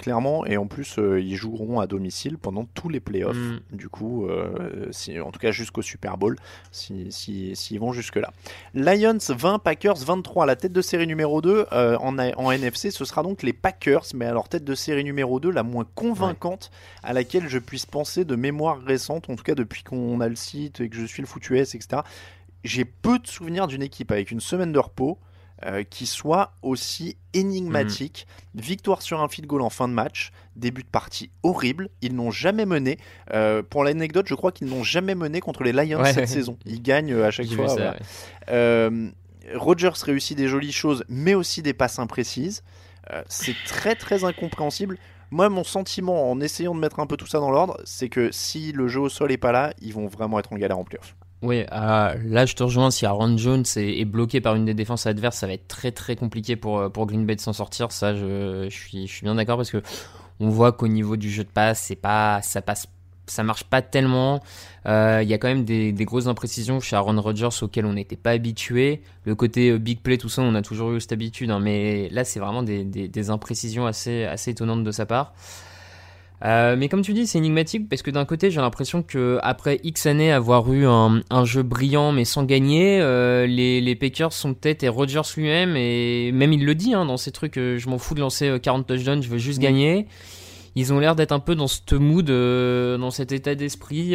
clairement. Et en plus, euh, ils joueront à domicile pendant tous les playoffs. Mm. Du coup, euh, si- en tout cas jusqu'au Super Bowl, s'ils si, s'ils vont jusque-là. Lions 20, Packers 23. La tête de série numéro 2 euh, en NFC, ce sera donc les Packers. Mais alors, tête de série numéro 2, la moins convaincante à laquelle je puisse penser de mémoire récente, en tout cas depuis qu'on a le site et que je suis le foutu S, etc. J'ai peu de souvenirs d'une équipe avec une semaine de repos. Euh, qui soit aussi énigmatique. Victoire sur un field goal en fin de match, début de partie horrible. Ils n'ont jamais mené. Euh, pour l'anecdote, je crois qu'ils n'ont jamais mené contre les Lions Ouais. cette saison. Ils gagnent euh, à chaque fois. voilà. Euh, Rodgers réussit des jolies choses, mais aussi des passes imprécises. C'est très très incompréhensible. Moi, mon sentiment en essayant de mettre un peu tout ça dans l'ordre, c'est que si le jeu au sol est pas là, ils vont vraiment être en galère en playoff. Oui, euh, là je te rejoins. Si Aaron Jones est, bloqué par une des défenses adverses, ça va être très très compliqué pour, euh, Green Bay de s'en sortir. Ça, je, suis, bien d'accord parce que on voit qu'au niveau du jeu de passe, c'est pas, ça passe, ça marche pas tellement. Euh, Il y a quand même des, grosses imprécisions chez Aaron Rodgers auxquelles on n'était pas habitué. Le côté euh, big play, tout ça, on a toujours eu cette habitude, hein, mais là c'est vraiment des, imprécisions assez étonnantes de sa part. Euh, mais comme tu dis, c'est énigmatique parce que d'un côté, j'ai l'impression que après X années avoir eu un, un jeu brillant mais sans gagner, euh, les, les Packers sont peut-être et Rodgers lui-même et même il le dit hein, dans ces trucs, euh, je m'en fous de lancer euh, 40 touchdowns, je veux juste gagner. Ils ont l'air d'être un peu dans ce mood, dans cet état d'esprit.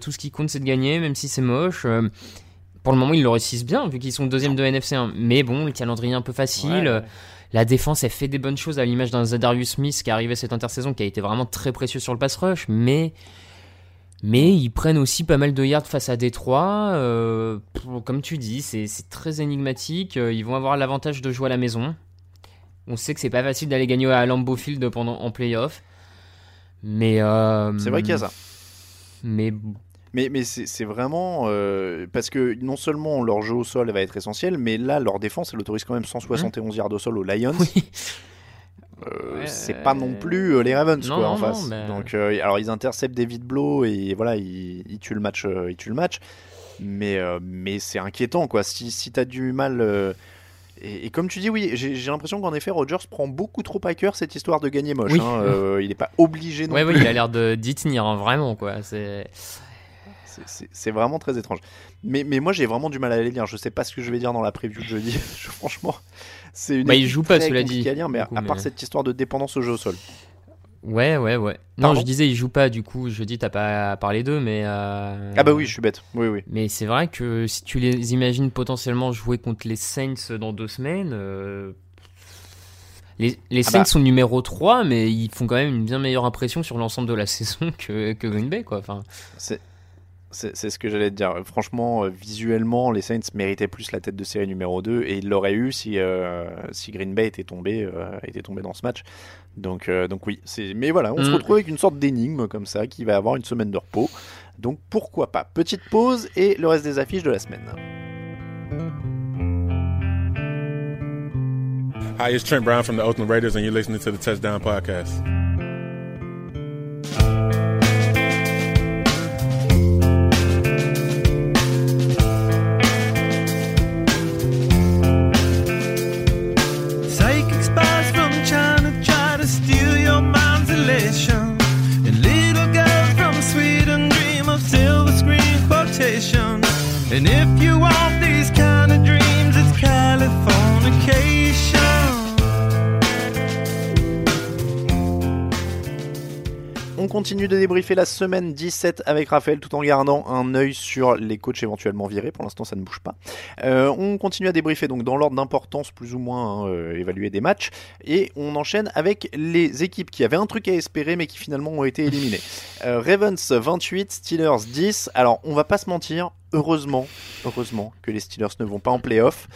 tout ce qui compte, c'est de gagner, même si c'est moche. Pour le moment, ils le réussissent bien vu qu'ils sont deuxième de NFC. hein. Mais bon, le calendrier est un peu facile. Ouais. La défense, elle fait des bonnes choses à l'image d'un Zadarius Smith qui est arrivé cette intersaison, qui a été vraiment très précieux sur le pass rush, mais mais ils prennent aussi pas mal de yards face à Détroit. Euh, comme tu dis, c'est très énigmatique. Euh, ils vont avoir l'avantage de jouer à la maison. On sait que c'est pas facile d'aller gagner à Lambeau Field pendant en playoff. Mais euh, c'est vrai qu'il y a ça. Mais mais, mais c'est vraiment parce que non seulement leur jeu au sol va être essentiel, mais là leur défense elle autorise quand même 171 yards au sol aux Lions. Oui. Euh, c'est pas non plus euh, les Ravens quoi, en face. Donc, euh, alors ils interceptent David Blow et voilà, ils, ils tuent le match, ils tuent le match. Mais, mais c'est inquiétant quoi. Si, si t'as du mal. Et, comme tu dis, oui, j'ai l'impression qu'en effet, Rogers prend beaucoup trop à cœur cette histoire de gagner moche. Hein. il n'est pas obligé non ouais, plus. Oui, il a l'air d'y tenir, hein, vraiment. quoi. C'est c'est vraiment très étrange. Mais, mais moi, j'ai vraiment du mal à aller lire. Je sais pas ce que je vais dire dans la preview de jeudi. franchement, c'est une. Bah, il joue pas, cela dit. À lire, mais à part cette histoire de dépendance au jeu au sol. Ouais, ouais, ouais. non, je disais, il joue pas, du coup, je dis, t'as pas parlé d'eux, mais. Euh, ah, bah oui, je suis bête. Oui, oui. Mais c'est vrai que si tu les imagines potentiellement jouer contre les Saints dans deux semaines. Euh, les, les ah Saints bah. sont numéro 3, mais ils font quand même une bien meilleure impression sur l'ensemble de la saison que, que Green Bay, quoi. Enfin, c'est ce que j'allais te dire. Franchement, euh, visuellement, les Saints méritaient plus la tête de série numéro 2 et ils l'auraient eu si, euh, si Green Bay était tombé, euh, était tombé dans ce match. Donc, donc oui, mais voilà, on se mm. retrouve avec une sorte d'énigme comme ça qui va avoir une semaine de repos. Donc pourquoi pas? Petite pause et le reste des affiches de la semaine. Hi, it's Trent Brown from the Oakland Raiders and you're listening to the Touchdown Podcast. And if you want these kind of dreams, it's Californication. Continue de débriefer la semaine 17 avec Raphaël tout en gardant un œil sur les coachs éventuellement virés. Pour l'instant, ça ne bouge pas. Euh, on continue à débriefer donc dans l'ordre d'importance plus ou moins hein, euh, évaluer des matchs et on enchaîne avec les équipes qui avaient un truc à espérer mais qui finalement ont été éliminées. Euh, Ravens 28, Steelers 10. Alors on va pas se mentir, heureusement, heureusement que les Steelers ne vont pas en playoff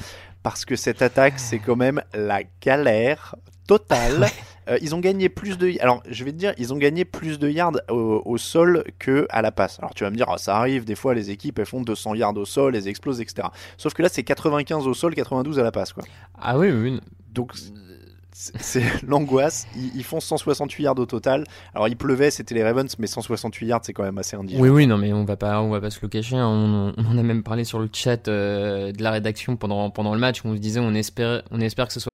parce que cette attaque c'est quand même la galère totale. Euh, ils ont gagné plus de. Alors, je vais te dire, ils ont gagné plus de yards au, sol que à la passe. Alors, tu vas me dire, ah, ça arrive, des fois, les équipes, elles font 200 yards au sol, elles explosent, etc. Sauf que là, c'est 95 au sol, 92 à la passe, quoi. Ah oui, oui. Donc, c'est l'angoisse. Ils, font 168 yards au total. Alors il pleuvait, c'était les Ravens, mais 168 yards, c'est quand même assez indigent. Oui, oui, non, mais on va pas, on va pas se le cacher. Hein. On, en a même parlé sur le chat euh, de la rédaction pendant pendant le match. Où on se disait, on espère, on espère que ce soit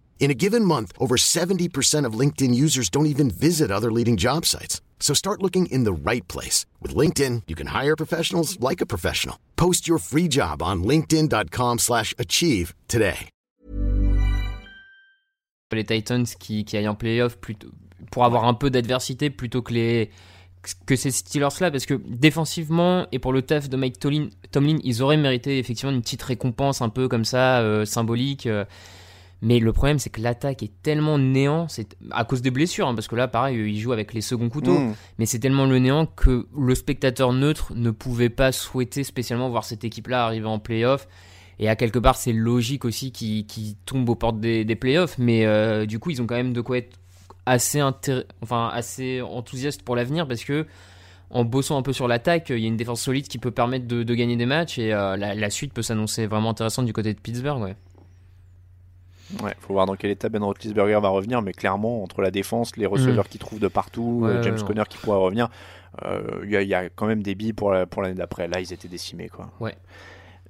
In a given month, over 70% of LinkedIn users don't even visit other leading job sites. So start looking in the right place. With LinkedIn, you can hire professionals like a professional. Post your free job on linkedin.com slash achieve today. Les Titans qui, qui aillent en playoff pour avoir un peu d'adversité plutôt que les que ces Steelers-là, parce que défensivement et pour le taf de Mike Tomlin, Tomlin, ils auraient mérité effectivement une petite récompense un peu comme ça, euh, symbolique. Euh, mais le problème, c'est que l'attaque est tellement néant, c'est à cause des blessures, hein, parce que là, pareil, il joue avec les seconds couteaux, mm. mais c'est tellement le néant que le spectateur neutre ne pouvait pas souhaiter spécialement voir cette équipe-là arriver en playoff. Et à quelque part, c'est logique aussi qu'ils qu tombent aux portes des, des playoffs, mais euh, du coup, ils ont quand même de quoi être assez, enfin, assez enthousiaste pour l'avenir, parce que en bossant un peu sur l'attaque, il y a une défense solide qui peut permettre de, de gagner des matchs et euh, la, la suite peut s'annoncer vraiment intéressante du côté de Pittsburgh. Ouais. Ouais, faut voir dans quel état Ben Roethlisberger va revenir, mais clairement, entre la défense, les receveurs qui trouvent de partout, Ouais, euh, James ouais, Conner qui pourrait revenir, euh, il y, a- il y a quand même des billes pour la- pour l'année d'après. Là, ils étaient décimés, quoi. Ouais.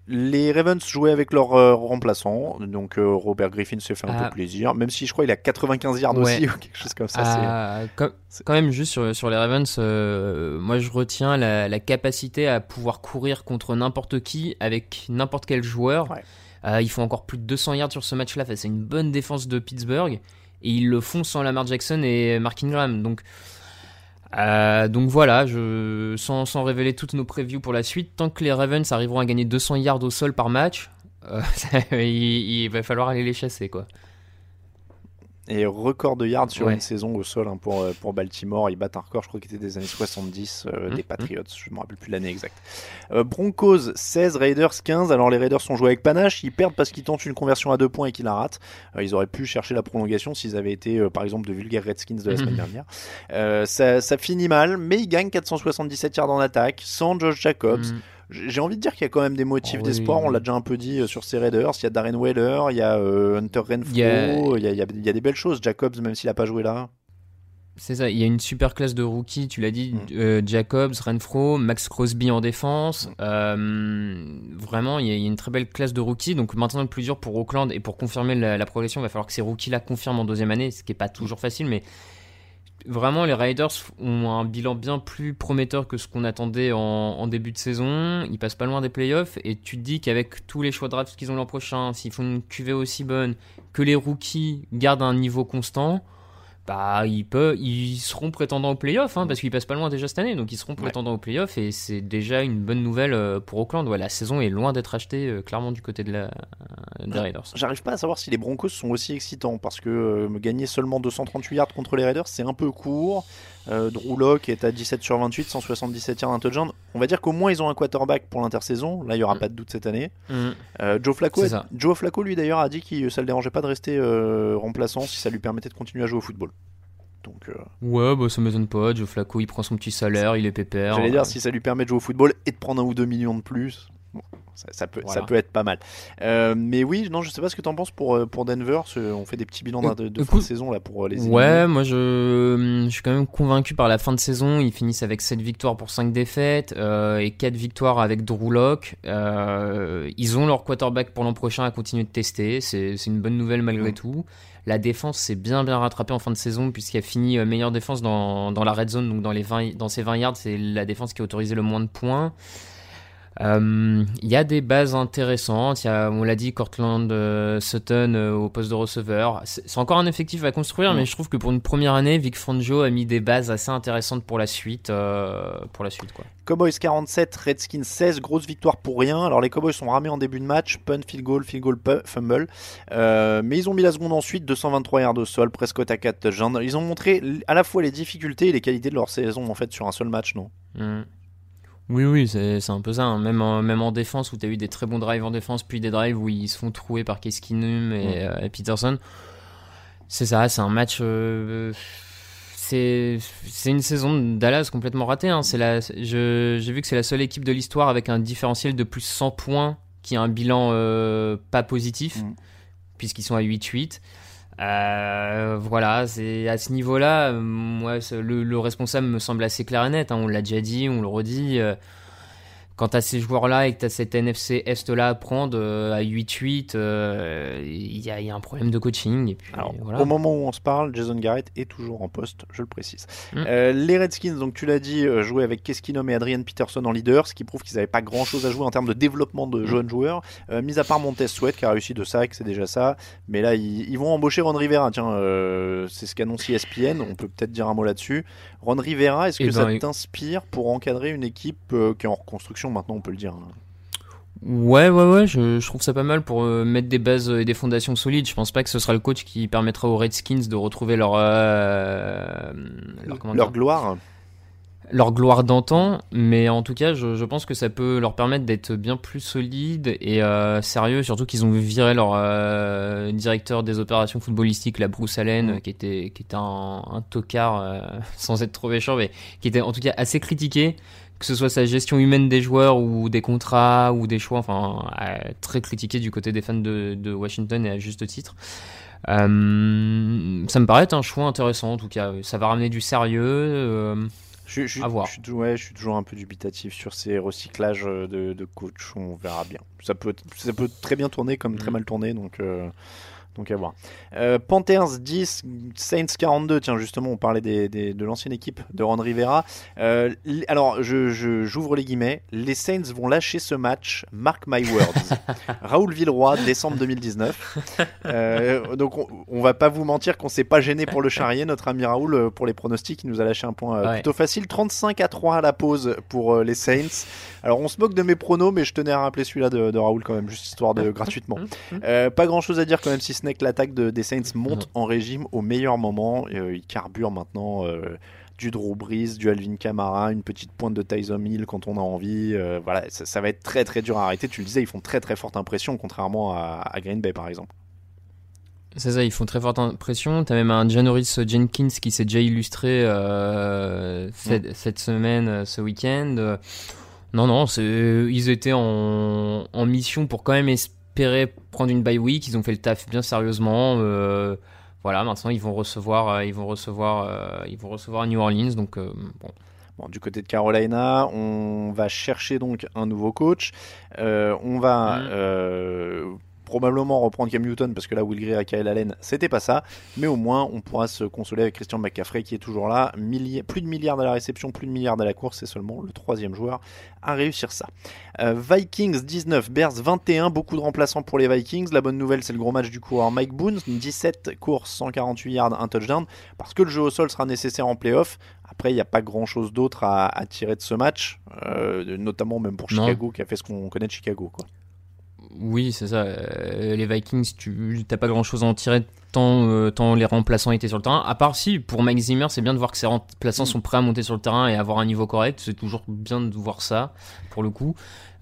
Les Ravens jouaient avec leur euh, remplaçant, donc euh, Robert Griffin s'est fait un Ah. peu plaisir, même si je crois qu'il a 95 yards Ouais. aussi ou quelque chose comme ça. Ah, quand, quand même, juste sur, sur les Ravens, euh, moi je retiens la, la capacité à pouvoir courir contre n'importe qui avec n'importe quel joueur. Ouais. Euh, ils font encore plus de 200 yards sur ce match-là à une bonne défense de Pittsburgh. Et ils le font sans Lamar Jackson et Mark Ingram. Donc, euh, donc voilà, sans, sans révéler toutes nos previews pour la suite, tant que les Ravens arriveront à gagner 200 yards au sol par match, euh, il, il va falloir aller les chasser. quoi. Et record de yards sur Ouais. une saison au sol hein, pour, euh, pour Baltimore. Ils battent un record, je crois, qui était des années 70 euh, Mhm. des Patriots. Je ne me rappelle plus l'année exacte. Euh, Broncos 16, Raiders 15. Alors les Raiders sont joués avec panache. Ils perdent parce qu'ils tentent une conversion à deux points et qu'ils la ratent. Euh, ils auraient pu chercher la prolongation s'ils avaient été, par exemple, de vulgaires Redskins de la semaine Mhm. dernière. Ça, ça finit mal, mais ils gagnent 477 yards en attaque sans Josh Jacobs. J'ai envie de dire qu'il y a quand même des motifs Oh, d'espoir. On l'a déjà un peu dit euh, sur ces Raiders. Il y a Darren Weller, il y a euh, Hunter Renfro, Il y a- il y a, il y a- il y a des belles choses. Jacobs, même s'il n'a pas joué là. C'est ça, il y a une super classe de rookies, tu l'as dit, Mm. euh, Jacobs, Renfro, Max Crosby en défense. Euh, vraiment, il y, a, il y a une très belle classe de rookies. Donc maintenant, le plus dur pour Auckland et pour confirmer la, la progression, il va falloir que ces rookies-là confirment en deuxième année, ce qui n'est pas toujours facile, mais vraiment, les Raiders ont un bilan bien plus prometteur que ce qu'on attendait en, en début de saison. Ils passent pas loin des playoffs et tu te dis qu'avec tous les choix de draft qu'ils ont l'an prochain, s'ils font une QV aussi bonne, que les rookies gardent un niveau constant, bah ils peuvent, ils seront prétendants aux playoffs hein, parce qu'ils passent pas loin déjà cette année, donc ils seront prétendants aux playoffs et c'est déjà une bonne nouvelle euh, pour Auckland. Ouais, la saison est loin d'être achetée euh, clairement du côté de la des Raiders. J'arrive pas à savoir si les Broncos sont aussi excitants parce que euh, gagner seulement 238 yards contre les Raiders, c'est un peu court. Euh, Drew est à 17 sur 28, 177 yards, un touchdown. On va dire qu'au moins ils ont un quarterback pour l'intersaison. Là, il y aura Mm. pas de doute cette année. Mm. Euh, Joe Flacco. Joe Flacco, lui d'ailleurs, a dit que ça le dérangeait pas de rester euh, remplaçant si ça lui permettait de continuer à jouer au football. Donc, euh, Ouais, bah ça m'étonne pas. Joe Flacco, il prend son petit salaire, il est pépère. j'allais dire si ça lui permet de jouer au football et de prendre un ou deux millions de plus. Bon, ça, ça peut, ça peut être pas mal. Euh, mais oui, non, je sais pas ce que t'en penses pour, euh, pour Denver. ce- On fait des petits bilans de, de fin de saison là pour euh, les éliminer. Ouais, moi je, je suis quand même convaincu par la fin de saison. Ils finissent avec 7 victoires pour 5 défaites euh, et 4 victoires avec Drew Lock. Euh, ils ont leur quarterback pour l'an prochain à continuer de tester. C'est c'est une bonne nouvelle malgré Mm. tout. La défense s'est bien bien rattrapée en fin de saison puisqu'elle a fini meilleure défense dans, dans la red zone, donc dans, les 20, dans ces 20 yards, c'est la défense qui a autorisé le moins de points. Euh, Il y a des bases intéressantes. Il y a, on l'a dit, Cortland euh, Sutton euh, au poste de receveur. C'est encore un effectif à construire, mais je trouve que pour une première année, Vic Fangio a mis des bases assez intéressantes pour la suite. euh, pour la suite, quoi. Cowboys 47, Redskins 16, grosse victoire pour rien. Alors les Cowboys sont ramés en début de match, punt, field goal, field goal, fumble. Euh, mais ils ont mis la seconde ensuite, 223 yards au sol, Prescott à 4 touchdowns. Ils ont montré à la fois les difficultés et les qualités de leur saison en fait sur un seul match, non? Mm. Oui, oui, c'est un peu ça. hein. Même, en, même en défense, où tu as eu des très bons drives en défense, puis des drives où ils se font trouer par Case Keenum et, euh, et Peterson. C'est ça, c'est un match. euh, c'est une saison de Dallas complètement ratée. hein. C'est la- je- J'ai vu que c'est la seule équipe de l'histoire avec un différentiel de plus 100 points qui a un bilan euh, pas positif, Mm. puisqu'ils sont à 8-8. Euh, voilà, c'est à ce niveau-là, euh, moi, le, le responsable me semble assez clair et net. hein. on l'a déjà dit, on le redit. Quand tu as ces joueurs-là et que tu as cette NFC Est-là à prendre euh, à 8-8, euh, il y, a- il y a un problème de coaching. Et puis, Alors, voilà. au moment où on se parle, Jason Garrett est toujours en poste, je le précise. Mm. Euh, les Redskins, donc tu l'as dit, jouaient avec Keskinum et Adrian Peterson en leader, ce qui prouve qu'ils n'avaient pas grand chose à jouer en termes de développement Mm. de jeunes joueurs. Mis à part Montez Sweat qui a réussi de sac, c'est déjà ça. Mais là, ils, ils vont embaucher Ron Rivera. Tiens, c'est ce qu'annonce ESPN. On peut peut-être dire un mot là-dessus. Ron Rivera, est-ce que Eh ça ben, t'inspire pour encadrer une équipe euh, qui est en reconstruction maintenant, on peut le dire hein Ouais, ouais, ouais, je, je trouve ça pas mal pour euh, mettre des bases et des fondations solides. Je pense pas que ce sera le coach qui permettra aux Redskins de retrouver leur. euh, leur, gloire leur gloire d'antan, mais en tout cas, je, je, pense que ça peut leur permettre d'être bien plus solides et euh, sérieux, surtout qu'ils ont viré leur euh, directeur des opérations footballistiques, la Bruce Allen, Mm. qui était, qui était un, un tocard, euh, sans être trop méchant, mais qui était en tout cas assez critiqué, que ce soit sa gestion humaine des joueurs ou des contrats ou des choix, enfin, très critiqué du côté des fans de, de Washington et à juste titre. Ça me paraît être un choix intéressant en tout cas. Ça va ramener du sérieux. Je, je- À voir. je suis tou- ouais, je suis toujours un peu dubitatif sur ces recyclages euh, de, de coach. On verra bien. Ça peut, ça peut très bien tourner comme très Mhm. mal tourner, donc, euh, donc à voir. Euh, Panthers 10, Saints 42. Tiens, justement, on parlait des, des- de l'ancienne équipe de Ron Rivera. Euh, alors, je, je- j'ouvre les guillemets. Les Saints vont lâcher ce match. Mark my words. Raoul Villeroy, décembre 2019. Euh, donc, on, on va pas vous mentir qu'on s'est pas gêné pour le charrier. Notre ami Raoul, euh, pour les pronostics, il nous a lâché un point Ouais. plutôt facile. 35 à 3 à la pause pour les Saints. Alors, on se moque de mes pronos, mais je tenais à rappeler celui-là de, de Raoul quand même, juste histoire de gratuitement. Euh, pas grand chose à dire quand même, si n'est que l'attaque de, des Saints monte en régime au meilleur moment. Euh, il carbure maintenant. euh, du Drew Brees, du Alvin Kamara, une petite pointe de Tyson Hill quand on a envie. Euh, voilà, ça, ça va être très très dur à arrêter. Tu le disais, ils font très très forte impression, contrairement à, à Green Bay par exemple. C'est ça, ils font très forte impression. T'as même un Janoris Jenkins qui s'est déjà illustré euh, cette, cette semaine, ce week-end. Non, non, ils étaient en, en mission pour quand même espérer prendre une bye week. Ils ont fait le taf bien sérieusement. Euh, voilà, maintenant ils vont recevoir, euh, ils vont recevoir, euh, ils vont recevoir New Orleans. Donc bon, Bon, du côté de Carolina, on va chercher donc un nouveau coach. On va Mhm. Probablement reprendre Cam Newton parce que là, Will Greer et Kyle Allen, c'était pas ça. Mais au moins, on pourra se consoler avec Christian McCaffrey qui est toujours là. Milli- plus de milliards à la réception, plus de milliards à la course. C'est seulement le troisième joueur à réussir ça. Euh, Vikings 19, Bears 21. Beaucoup de remplaçants pour les Vikings. La bonne nouvelle, c'est le gros match du coureur Mike Boone. 17 courses, 148 yards, un touchdown. Parce que le jeu au sol sera nécessaire en playoff. Après, il n'y a pas grand chose d'autre à, à tirer de ce match, euh, notamment même pour Non. Chicago qui a fait ce qu'on connaît de Chicago. Quoi. Oui, c'est ça. Euh, les Vikings, tu t'as pas grand-chose à en tirer tant, euh, tant les remplaçants étaient sur le terrain. À part si, pour Mike Zimmer, c'est bien de voir que ses remplaçants sont prêts à monter sur le terrain et avoir un niveau correct. C'est toujours bien de voir ça, pour le coup.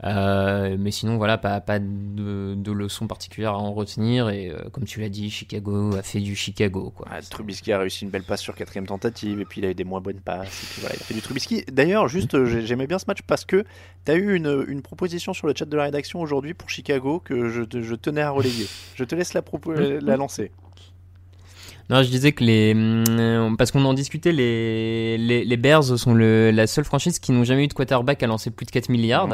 Euh, mais sinon, voilà, pas, pas de, de leçons particulières à en retenir. Et euh, comme tu l'as dit, Chicago a fait du Chicago. Quoi. Ah, Trubisky a réussi une belle passe sur quatrième tentative, et puis il a eu des moins bonnes passes. Et puis voilà, il a fait du Trubisky. D'ailleurs, juste, j'ai- j'aimais bien ce match parce que tu as eu une, une proposition sur le chat de la rédaction aujourd'hui pour Chicago que je, te- je tenais à relayer. Je te laisse la, la lancer. Non, je disais que les. hum, Parce qu'on en discutait, les, les, les Bears sont le, la seule franchise qui n'ont jamais eu de quarterback à lancer plus de 4 milliards.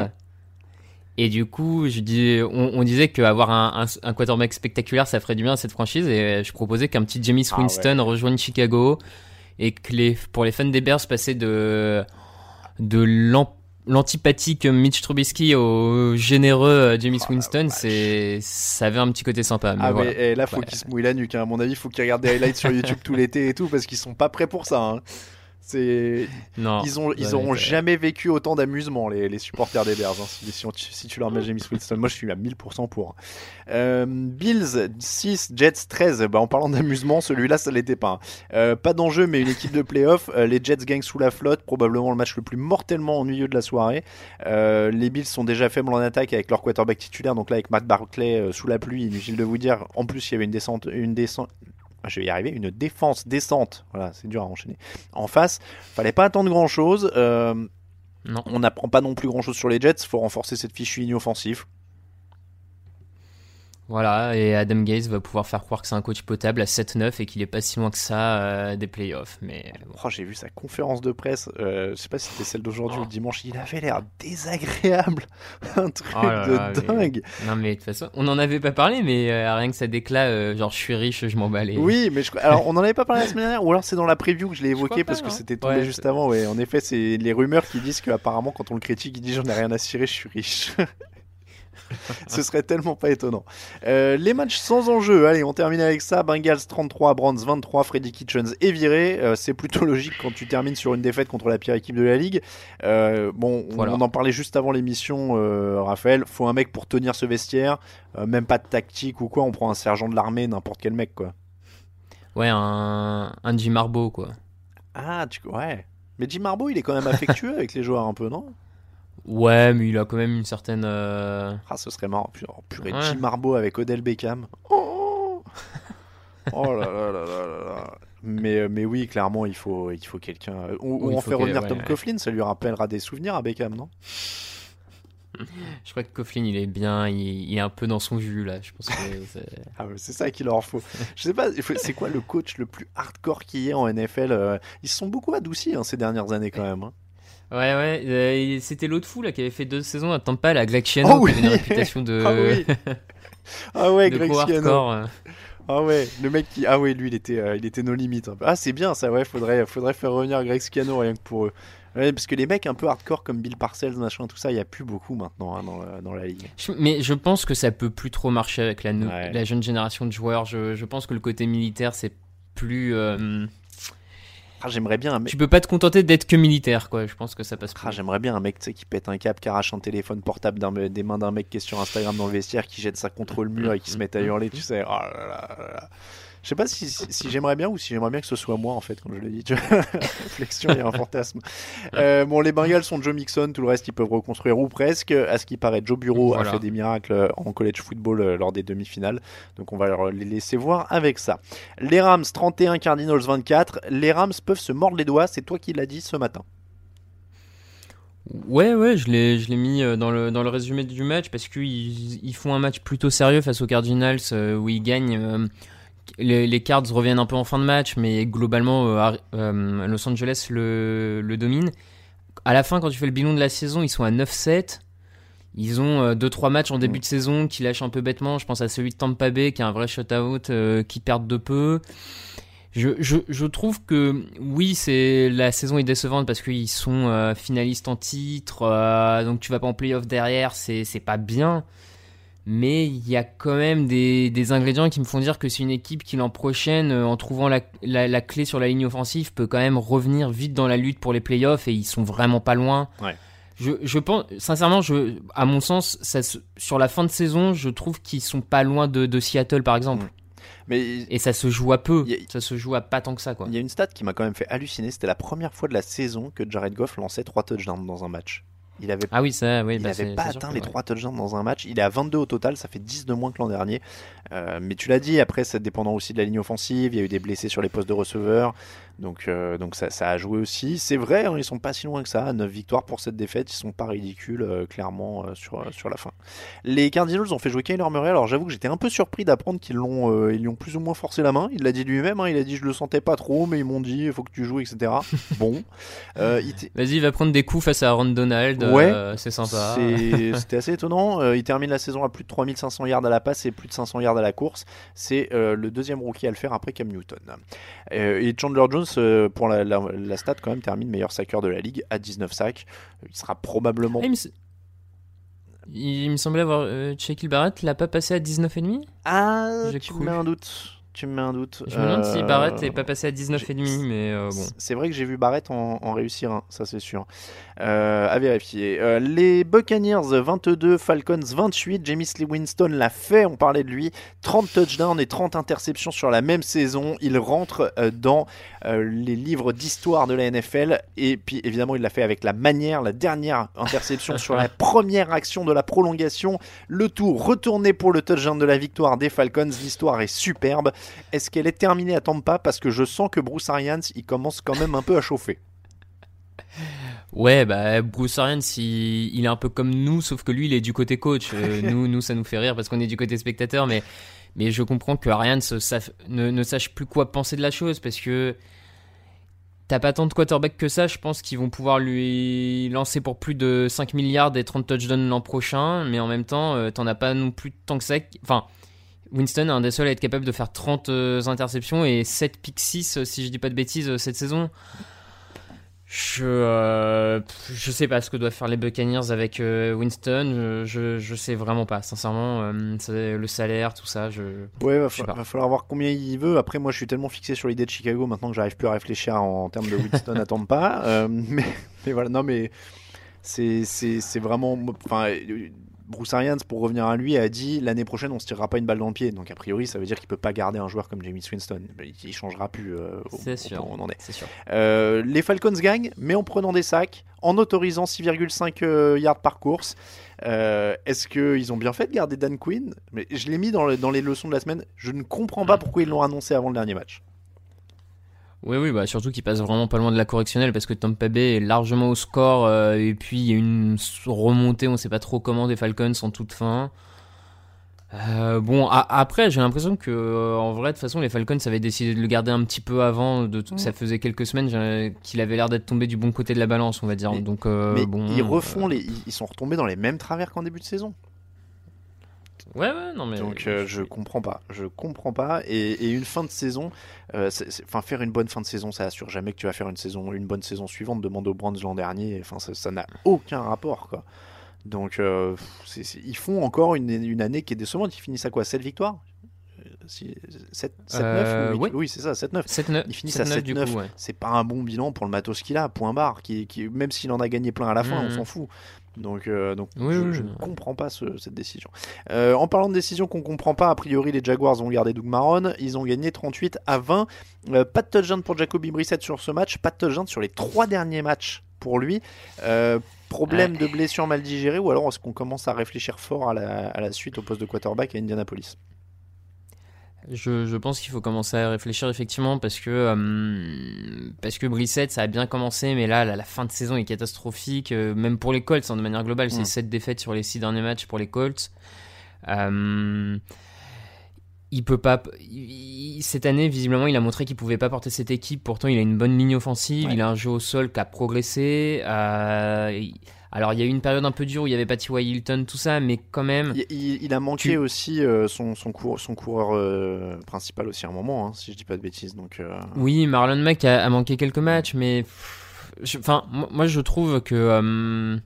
Et du coup, je dis, on, on disait qu'avoir un, un, un quarterback spectaculaire, ça ferait du bien à cette franchise. Et je proposais qu'un petit James Ah Winston rejoigne Chicago. Et que les, pour les fans des Bears, passer de, de l'antipathique Mitch Trubisky au généreux euh, James Oh Winston, c'est, ça avait un petit côté sympa. Mais Ah, voilà. mais eh, là, faut Ouais. qu'ils se mouillent la nuque. hein. À mon avis, faut qu'ils regardent des highlights sur YouTube tout l'été et tout, parce qu'ils sont pas prêts pour ça. hein. C'est... Non, Ils, ont, ils auront jamais vécu autant d'amusement, les, les supporters des Bears, hein, si, si, si tu leur mets James Winston. Moi, je suis à 1000% pour. Euh, Bills 6, Jets 13. Bah, en parlant d'amusement, celui-là, ça l'était pas. hein. Euh, pas d'enjeu, mais une équipe de playoff. Euh, les Jets gagnent sous la flotte, probablement le match le plus mortellement ennuyeux de la soirée. Euh, les Bills sont déjà faibles en attaque avec leur quarterback titulaire, donc là, avec Matt Barclay sous la pluie, inutile de vous dire. En plus, il y avait une descente, une descente. Ah, Je vais y arriver, une défense descente. Voilà, c'est dur à enchaîner. En face, fallait pas attendre grand chose. Non. on n'apprend pas non plus grand chose sur les Jets. Faut renforcer cette fichue ligne offensive. Voilà, et Adam Gaze va pouvoir faire croire que c'est un coach potable à 7-9 et qu'il est pas si loin que ça euh, des playoffs. Mais. Oh, j'ai vu sa conférence de presse. euh, je sais pas si c'était celle d'aujourd'hui ou de dimanche. Il avait l'air désagréable. Un truc Oh là de là, mais- dingue. Non, mais de toute façon, on n'en avait pas parlé, mais euh, rien que ça déclare, euh, genre je suis riche, je m'en bats les. Oui, mais je... alors on en avait pas parlé la semaine dernière, ou alors c'est dans la preview que je l'ai évoqué pas, parce que c'était tombé Ouais, juste avant. Ouais, en effet, c'est les rumeurs qui disent qu'apparemment quand on le critique, il dit j'en ai rien à cirer, je suis riche. Ce serait tellement pas étonnant. Euh, les matchs sans enjeu, allez, on termine avec ça. Bengals 33, Browns 23, Freddy Kitchens est viré. Euh, c'est plutôt logique quand tu termines sur une défaite contre la pire équipe de la ligue. Euh, bon, on- Voilà. on en parlait juste avant l'émission, Raphaël. Faut un mec pour tenir ce vestiaire. Même pas de tactique ou quoi. On prend un sergent de l'armée, n'importe quel mec, quoi. Ouais, un, un Jim Harbaugh, quoi. Ah, tu... ouais. Mais Jim Harbaugh, il est quand même affectueux avec les joueurs un peu, non? Ouais, mais il a quand même une certaine. euh, Ah, ce serait marrant. Purée, purée, Ouais. Jim Harbaugh avec Odell Beckham. Oh, oh là là là là là là. Mais, euh, mais oui, clairement, il faut, il faut quelqu'un. euh, Ou, il on faut fait revenir ouais, Tom ouais. Coughlin, ça lui rappellera des souvenirs à Beckham, non? Je crois que Coughlin, il est bien, il, il est un peu dans son jus là. Je pense que c'est- Ah c'est ça qu'il leur faut. Je sais pas, c'est quoi le coach le plus hardcore qu'il y ait en NFL euh, Ils se sont beaucoup adoucis hein, ces dernières années quand même. hein. Ouais, ouais, euh, c'était l'autre fou là qui avait fait deux saisons à Tampa, la Greg Schiano, Oh oui qui avait une réputation de, Ah oui Ah ouais, euh. Ah ouais, le mec qui. Ah ouais, lui, il était, euh, il était nos limites. peu. Ah, c'est bien ça, ouais, faudrait, faudrait faire revenir Greg Schiano rien que pour eux. Ouais, parce que les mecs un peu hardcore comme Bill Parcells, machin, tout ça, il y a plus beaucoup maintenant hein, dans, la, dans la ligue. Mais je pense que ça peut plus trop marcher avec la, Ouais. la jeune génération de joueurs. Je, je pense que le côté militaire, c'est plus. euh, Ah, j'aimerais bien un mec. Tu peux pas te contenter d'être que militaire, quoi. Je pense que ça passe Ah, plus. j'aimerais bien un mec qui pète un câble, qui arrache un téléphone portable des mains d'un mec qui est sur Instagram dans le vestiaire, qui jette ça contre le mur et qui se met à hurler, tu sais. Oh là là là. Je sais pas si, si, j'aimerais bien ou si j'aimerais bien que ce soit moi en fait, comme je l'ai dit. Y a un fantasme. Euh, bon, les Bengals sont Joe Mixon, tout le reste ils peuvent reconstruire ou presque. À ce qui paraît, Joe Bureau Voilà. a fait des miracles en college football euh, lors des demi-finales. Donc on va leur les laisser voir avec ça. Les Rams 31, Cardinals 24. Les Rams peuvent se mordre les doigts, c'est toi qui l'as dit ce matin. Ouais, ouais, je l'ai, je l'ai mis euh, dans le, dans le résumé du match parce qu'ils ils font un match plutôt sérieux face aux Cardinals euh, où ils gagnent. Euh, les, Cards reviennent un peu en fin de match, mais globalement, euh, euh, Los Angeles le, domine. À la fin, quand tu fais le bilan de la saison, ils sont à 9-7. Ils ont 2-3 matchs en début de saison qui lâchent un peu bêtement. Je pense à celui de Tampa Bay qui a un vrai shutout, euh, qui perdent de peu. Je, trouve que oui, c'est la saison est décevante parce qu'ils sont euh, finalistes en titre, euh, donc tu vas pas en playoff derrière, c'est pas bien. Mais il y a quand même des, des ingrédients qui me font dire que c'est une équipe qui l'an prochaine, euh, en trouvant la, la, la clé sur la ligne offensive, peut quand même revenir vite dans la lutte pour les playoffs et ils sont vraiment pas loin. Ouais. Je, je pense, sincèrement, je, à mon sens, ça, sur la fin de saison, je trouve qu'ils sont pas loin de, de Seattle par exemple. Mais Et ça se joue à peu, a- ça se joue à pas tant que ça quoi. Il y a une stat qui m'a quand même fait halluciner. C'était la première fois de la saison que Jared Goff lançait 3 touchdowns dans un match. Il avait, Ah oui, ça, oui, il bah, pas atteint les ouais. 3 touchdowns dans un match. Il est à 22 au total, ça fait 10 de moins que l'an dernier. Euh, mais tu l'as dit, après, c'est dépendant aussi de la ligne offensive. Il y a eu des blessés sur les postes de receveurs. Donc, euh, donc ça, ça a joué aussi. C'est vrai, hein, ils sont pas si loin que ça. 9 victoires pour cette défaite. Ils sont pas ridicules, euh, clairement, euh, sur, euh, sur la fin. Les Cardinals ont fait jouer Kyler Murray. Alors, j'avoue que j'étais un peu surpris d'apprendre qu'ils l'ont, euh, ils lui ont plus ou moins forcé la main. Il l'a dit lui-même. hein, il a dit Je le sentais pas trop, mais ils m'ont dit Il faut que tu joues, etc. bon. Euh, il Vas-y, va prendre des coups face à Aaron Donald, Ouais. euh, c'est sympa. C'était assez étonnant. Euh, il termine la saison à plus de 3500 yards à la passe et plus de 500 yards à la course. C'est euh, le deuxième rookie à le faire après Cam Newton. Euh, et Chandler Jones, euh, pour la, la- la stat, quand même, termine meilleur saqueur de la ligue à 19 sacs. Il sera probablement. Ah, il, me... s- il me semblait avoir. Euh, Barrett l'a pas passé à 19,5 Ah, J'ai tu cru. me mets un doute. Tu me mets un doute. Je me demande si Euh, Barrett est pas passé à 19,5, mais euh, bon. C'est vrai que j'ai vu Barrett en, en réussir un, ça c'est sûr. Euh, à vérifier. Les Buccaneers 22, Falcons 28. James Lee Winston l'a fait, on parlait de lui. 30 touchdowns et 30 interceptions sur la même saison. Il rentre dans les livres d'histoire de la NFL. Et puis évidemment, il l'a fait avec la manière. La dernière interception sur la première action de la prolongation. Le tout retourné pour le touchdown de la victoire des Falcons. L'histoire est superbe. Est-ce qu'elle est terminée à Tampa Parce que je sens que Bruce Arians, il commence quand même un peu à chauffer. Ouais, bah Bruce Arians, il, il est un peu comme nous, sauf que lui, il est du côté coach. Euh, nous, nous, ça nous fait rire parce qu'on est du côté spectateur, mais, mais je comprends que Arians ne, ne sache plus quoi penser de la chose parce que t'as pas tant de quarterback que ça. Je pense qu'ils vont pouvoir lui lancer pour plus de 5 milliards et 30 touchdowns l'an prochain, mais en même temps, euh, t'en as pas non plus tant que ça. Enfin. Winston est un des seuls à être capable de faire 30 euh, interceptions et 7 pick 6, euh, si je dis pas de bêtises, euh, cette saison. Je, euh, je sais pas ce que doivent faire les Buccaneers avec euh, Winston. Je, je, sais vraiment pas. Sincèrement, euh, le salaire, tout ça, je. Ouais, va, Je sais fa- pas. va falloir voir combien il veut. Après, moi, je suis tellement fixé sur l'idée de Chicago maintenant que j'arrive plus à réfléchir en, termes de Winston à Tampa. Euh, mais, mais voilà, non, mais c'est vraiment. Enfin, Bruce Arians, pour revenir à lui, a dit l'année prochaine on se tirera pas une balle dans le pied. Donc a priori, ça veut dire qu'il peut pas garder un joueur comme Jamie Winston. Il, changera plus. Euh, C'est sûr. on en est. Sûr. Euh, les Falcons gagnent, mais en prenant des sacs, en autorisant 6,5 euh, yards par course. Euh, Est-ce qu'ils ont bien fait de garder Dan Quinn? Mais je l'ai mis dans, le- dans les leçons de la semaine. Je ne comprends pas pourquoi ils l'ont annoncé avant le dernier match. Oui, oui, bah surtout qu'il passe vraiment pas loin de la correctionnelle parce que Tampa Bay est largement au score euh, et puis il y a une remontée, on sait pas trop comment des Falcons en toute fin. Euh, bon, a- après, j'ai l'impression que euh, en vrai, de toute façon, les Falcons avaient décidé de le garder un petit peu avant. De, Ça faisait quelques semaines qu'il avait l'air d'être tombé du bon côté de la balance, on va dire. Mais- Donc, mais bon, ils refont les, ils sont retombés dans les mêmes travers qu'en début de saison. Ouais, ouais, non mais. Donc euh, je comprends pas, je comprends pas. Et, et une fin de saison, euh, enfin faire une bonne fin de saison, ça assure jamais que tu vas faire une saison, une bonne saison suivante. Demande aux Brands l'an dernier. Enfin ça n'a aucun rapport quoi. Donc euh, ils font encore une, une année qui est décevante. Ils finissent à quoi? 7 victoires? 7, 7 Euh, 9 oui. Oui c'est ça, 7 9. 7-9, Ils finissent à 7-9 du 7-9. coup, ouais. C'est pas un bon bilan pour le matos qu'il a, point barre. Qui, qui, même s'il en a gagné plein à la fin, on Mhm. s'en fout. Donc, euh, donc Oui, je, oui, je oui. ne comprends pas ce- cette décision. Euh, en parlant de décision qu'on comprend pas, a priori les Jaguars ont gardé Doug Maron, ils ont gagné 38 à 20. Euh, pas de touchdown pour Jacoby Brissett sur ce match, pas de touchdown sur les trois derniers matchs pour lui. Euh, problème de blessure mal digérée ou alors est-ce qu'on commence à réfléchir fort à la, à la suite au poste de quarterback à Indianapolis? Je, je pense qu'il faut commencer à réfléchir effectivement parce que euh, parce que Brissett ça a bien commencé mais là la, la fin de saison est catastrophique euh, même pour les Colts hein, de manière globale. C'est Mm. 7 défaites sur les 6 derniers matchs pour les Colts. Euh, il peut pas il- cette année visiblement il a montré qu'il pouvait pas porter cette équipe. Pourtant il a une bonne ligne offensive. Ouais. il a un jeu au sol qui a progressé. Il- alors il y a eu une période un peu dure où il y avait pas T.Y. Hilton tout ça mais quand même il, a manqué Tu- aussi euh, son, son, cour- son coureur euh, principal aussi à un moment, hein, si je dis pas de bêtises. Donc, euh, Oui, Marlon Mack a, a manqué quelques matchs, mais enfin, moi, je trouve que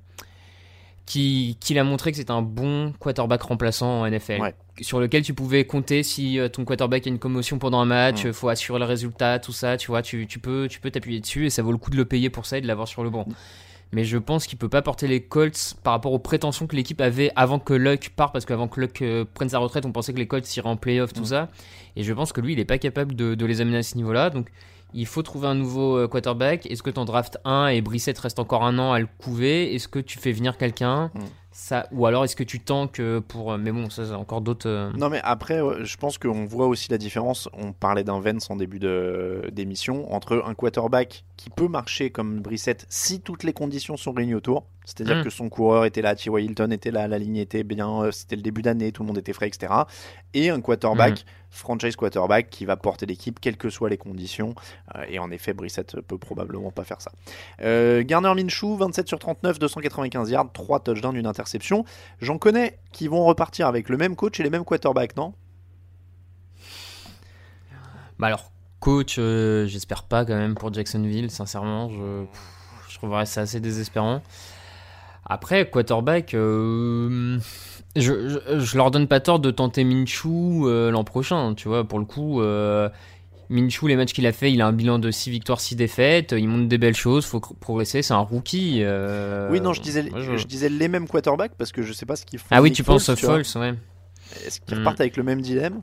qu'il a montré que c'est un bon quarterback remplaçant en NFL, Ouais. sur lequel tu pouvais compter si ton quarterback a une commotion pendant un match, Mm. euh, faut assurer le résultat, tout ça, tu vois, tu, tu peux tu peux t'appuyer dessus et ça vaut le coup de le payer pour ça et de l'avoir sur le banc. Mais je pense qu'il peut pas porter les Colts par rapport aux prétentions que l'équipe avait avant que Luck parte, parce qu'avant que Luck euh, prenne sa retraite, on pensait que les Colts iraient en playoff, tout ça. Et je pense que lui, il est pas capable de, de les amener à ce niveau-là. Donc, il faut trouver un nouveau euh, quarterback. Est-ce que tu en draftes un et Brissett reste encore un an à le couver? Est-ce que tu fais venir quelqu'un? Ou alors est-ce que tu tanques euh, pour. Mais bon, ça, c'est encore d'autres. euh, Non mais après, je pense qu'on voit aussi la différence. On parlait d'un Vence en début d'émission entre un quarterback qui peut marcher comme Brissett si toutes les conditions sont réunies autour. C'est-à-dire Mm. que son coureur était là, T.Y. Hilton était là, la ligne était bien, euh, c'était le début d'année, tout le monde était frais, etc. Et un quarterback, franchise quarterback, qui va porter l'équipe quelles que soient les conditions. Euh, et en effet, Brissett peut probablement pas faire ça. Euh, Garner Minshew, 27 sur 39, 295 yards, 3 touchdowns, une interception. J'en connais qui vont repartir avec le même coach et les mêmes quarterbacks, non? Bah alors, coach, euh, j'espère pas quand même pour Jacksonville, sincèrement. Je, pff, je trouverais ça assez désespérant. Après, quarterback, euh, je, je, je leur donne pas tort de tenter Minshew euh, l'an prochain, tu vois. Pour le coup, euh, Minshew, les matchs qu'il a fait, il a un bilan de 6 victoires, 6 défaites. Il montre des belles choses, faut progresser, c'est un rookie. euh, Oui, non, je disais, moi, je- je... disais les mêmes quarterbacks parce que je sais pas ce qu'ils font. Ah oui, tu penses Foles, ouais. Est-ce qu'ils Hmm. repartent avec le même dilemme?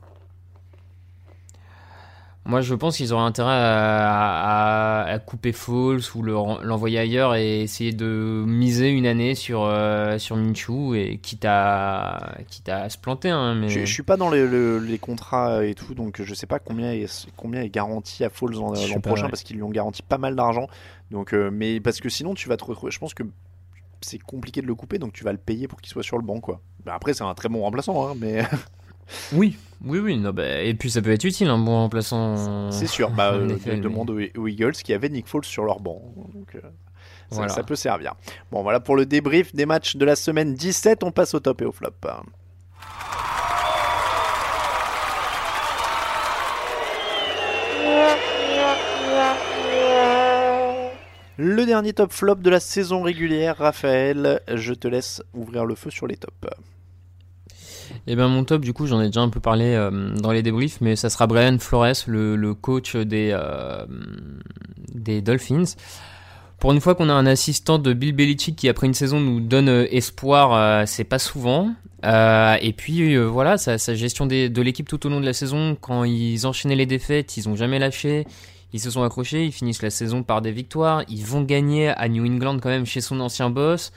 Moi, je pense qu'ils auraient intérêt à, à- à couper Falls ou le l'envoyer ailleurs et essayer de miser une année sur, euh, sur Minshew et quitte à, quitte à se planter. Hein, mais... je, je suis pas dans les, le- les contrats et tout, donc je sais pas combien est, combien est garanti à Falls l'an prochain ouais. parce qu'ils lui ont garanti pas mal d'argent. Donc, euh, mais parce que sinon, tu vas te retrouver. Je pense que c'est compliqué de le couper, donc tu vas le payer pour qu'il soit sur le banc, quoi. Bah, après, c'est un très bon remplaçant, hein, mais Oui, oui, oui. Non, bah, et puis ça peut être utile, un bon remplaçant. c'est sûr. Bah, euh, effet, mais- demande aux, aux Eagles qui avaient Nick Foles sur leur banc. Donc, euh, ça, Voilà. ça peut servir. Bon, voilà pour le débrief des matchs de la semaine 17. On passe au top et au flop. Le dernier top flop de la saison régulière, Raphaël, je te laisse ouvrir le feu sur les tops. Et ben mon top, du coup, j'en ai déjà un peu parlé euh, dans les débriefs, mais ça sera Brian Flores, le, coach des, euh, des Dolphins. Pour une fois qu'on a un assistant de Bill Belichick qui après une saison nous donne euh, espoir, c'est pas souvent. Et puis voilà, sa, gestion de l'équipe tout au long de la saison, quand ils enchaînaient les défaites, ils ont jamais lâché. Ils se sont accrochés, ils finissent la saison par des victoires. Ils vont gagner à New England quand même chez son ancien boss.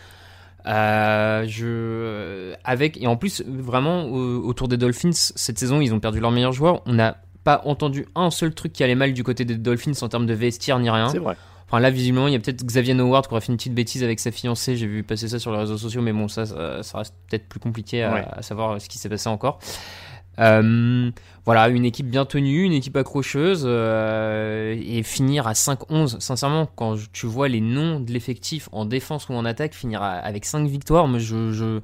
Euh, je avec et en plus vraiment au- autour des Dolphins cette saison ils ont perdu leur meilleur joueur. On n'a pas entendu un seul truc qui allait mal du côté des Dolphins en termes de vestiaire ni rien. C'est vrai. Enfin là visiblement il y a peut-être Xavier Howard qui aurait fait une petite bêtise avec sa fiancée. J'ai vu passer ça sur les réseaux sociaux mais bon ça ça, ça reste peut-être plus compliqué à, Ouais. à savoir ce qui s'est passé encore. Euh, voilà, une équipe bien tenue, une équipe accrocheuse, euh, et finir à 5-11, sincèrement, quand tu vois les noms de l'effectif en défense ou en attaque, finir avec 5 victoires, moi je, je,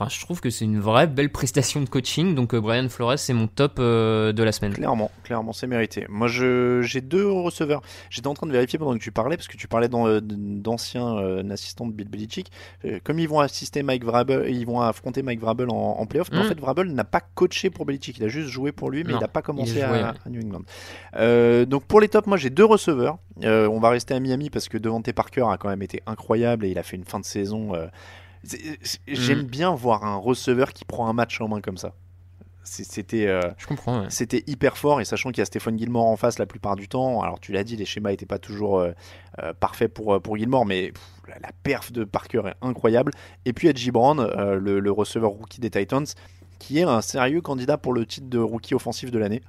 enfin, je trouve que c'est une vraie belle prestation de coaching. Donc euh, Brian Flores, c'est mon top euh, de la semaine. Clairement, clairement, c'est mérité. Moi, j'ai deux receveurs. J'étais en train de vérifier pendant que tu parlais, parce que tu parlais euh, d'anciens euh, assistants de Bill Belichick. Euh, comme ils vont assister Mike Vrabel, ils vont affronter Mike Vrabel en, en playoff. Mais en Mm. fait, Vrabel n'a pas coaché pour Belichick. Il a juste joué pour lui, mais Non, il n'a pas commencé joué, à, ouais. à New England. Donc pour les tops, moi j'ai deux receveurs. On va rester à Miami parce que Devante Parker a quand même été incroyable et il a fait une fin de saison. Euh, c'est- J'aime Mm. bien voir un receveur qui prend un match en main comme ça. C'était. euh, ouais. c'était hyper fort et sachant qu'il y a Stéphane Gilmore en face la plupart du temps, alors tu l'as dit, les schémas n'étaient pas toujours euh, euh, parfaits pour, pour Gilmore, mais pff, la, la perf de Parker est incroyable. Et puis Edgy Brown, le, le receveur rookie des Titans, qui est un sérieux candidat pour le titre de rookie offensif de l'année.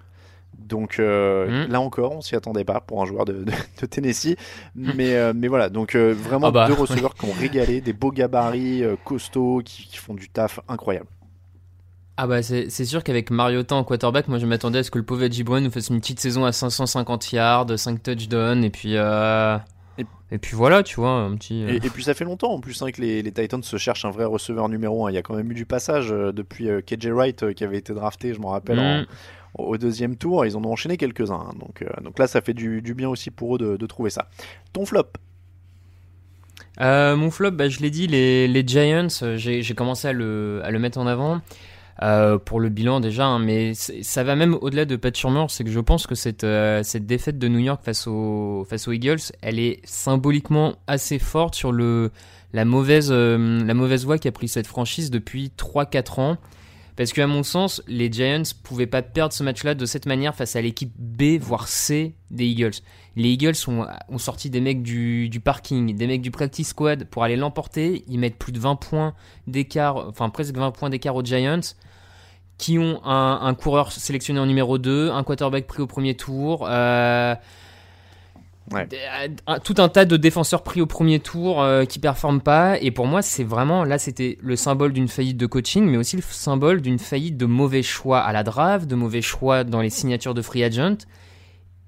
Donc euh, Mm. là encore, on s'y attendait pas pour un joueur de, de- de Tennessee, mais, euh, mais voilà, donc euh, vraiment Ah bah, deux receveurs qui ont régalé, des beaux gabarits, costauds, qui, qui font du taf incroyable. Ah bah c'est sûr qu'avec Mariota en quarterback, moi je m'attendais à ce que le pauvre Edgy nous fasse une petite saison à 550 yards, 5 touchdowns, et puis Et- et puis voilà, tu vois, un petit. Et, et puis ça fait longtemps en plus hein, que les, les Titans se cherchent un vrai receveur numéro 1. Il y a quand même eu du passage depuis KJ Wright qui avait été drafté, je m'en rappelle, en- mm. Au deuxième tour. Ils en ont enchaîné quelques-uns. hein. donc, euh, donc là, ça fait du, du bien aussi pour eux de, de trouver ça. Ton flop Euh, mon flop, bah, je l'ai dit, les, les Giants, euh, j'ai commencé à le, à le mettre en avant. pour le bilan déjà, hein, mais ça va même au-delà de Pat Shurmur, c'est que je pense que cette, cette défaite de New York face, au, face aux Eagles, elle est symboliquement assez forte sur le, la, mauvaise, euh, la mauvaise voie qu'a pris cette franchise depuis 3-4 ans. Parce qu'à mon sens, les Giants pouvaient pas perdre ce match-là de cette manière face à l'équipe B, voire C des Eagles. Les Eagles ont, sorti des mecs du, parking, des mecs du practice squad pour aller l'emporter. Ils mettent plus de 20 points d'écart, enfin presque 20 points d'écart aux Giants, qui ont un, un coureur sélectionné en numéro 2, un quarterback pris au premier tour, euh, Ouais. un- tout un tas de défenseurs pris au premier tour euh, qui performent pas. Et pour moi, c'est vraiment, là, c'était le symbole d'une faillite de coaching, mais aussi le symbole d'une faillite de mauvais choix à la draft, de mauvais choix dans les signatures de free agent.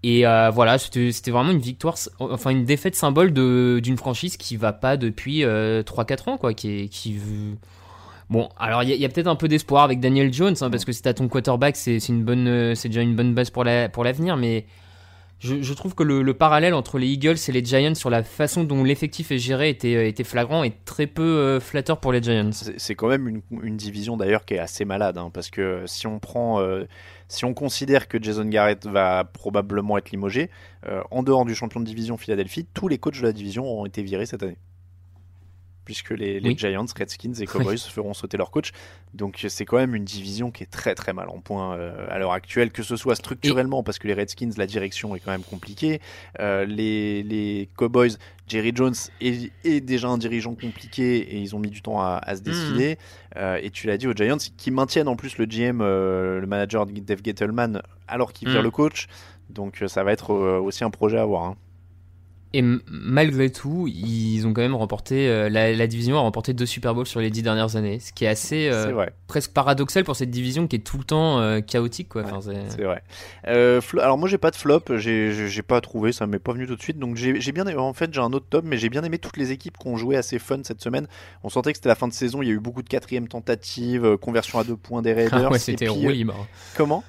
Et euh, voilà, c'était vraiment une victoire, enfin une défaite symbole d'une franchise qui va pas depuis euh, 3-4 ans, quoi, qui est, qui Bon, alors il y a, peut-être un peu d'espoir avec Daniel Jones, hein, parce que c'est à ton quarterback, c'est c'est une bonne, euh, c'est déjà une bonne base pour la, pour l'avenir, mais je, trouve que le, le parallèle entre les Eagles et les Giants sur la façon dont l'effectif est géré était, était flagrant et très peu euh, flatteur pour les Giants. C'est quand même une, division d'ailleurs qui est assez malade, hein, parce que si on prend, euh, si on considère que Jason Garrett va probablement être limogé, euh, en dehors du champion de division Philadelphie, tous les coachs de la division ont été virés cette année. Puisque les, les Oui. Giants, Redskins et Cowboys feront sauter leur coach. Donc c'est quand même une division qui est très très mal en point euh, à l'heure actuelle, que ce soit structurellement, parce que les Redskins, la direction est quand même compliquée. Euh, les, les Cowboys, Jerry Jones est, est déjà un dirigeant compliqué et ils ont mis du temps à, à se décider. Euh, et tu l'as dit aux Giants, qui maintiennent en plus le GM, le manager Dave Gettleman, alors qu'il vire Mm. le coach. Donc ça va être aussi un projet à voir. hein. Et malgré tout, ils ont quand même remporté, euh, la, la division a remporté deux Super Bowls sur les dix dernières années, ce qui est assez euh, presque paradoxal pour cette division qui est tout le temps euh, chaotique. Quoi. Enfin, c'est- vrai. Alors moi j'ai pas de flop, j'ai pas trouvé, ça m'est pas venu tout de suite. Donc j'ai bien aimé, en fait j'ai un autre top, mais j'ai bien aimé toutes les équipes qui ont joué assez fun cette semaine. On sentait que c'était la fin de saison, il y a eu beaucoup de quatrième tentatives, euh, conversion à deux points des Raiders. Ah ouais, c'était. Comment?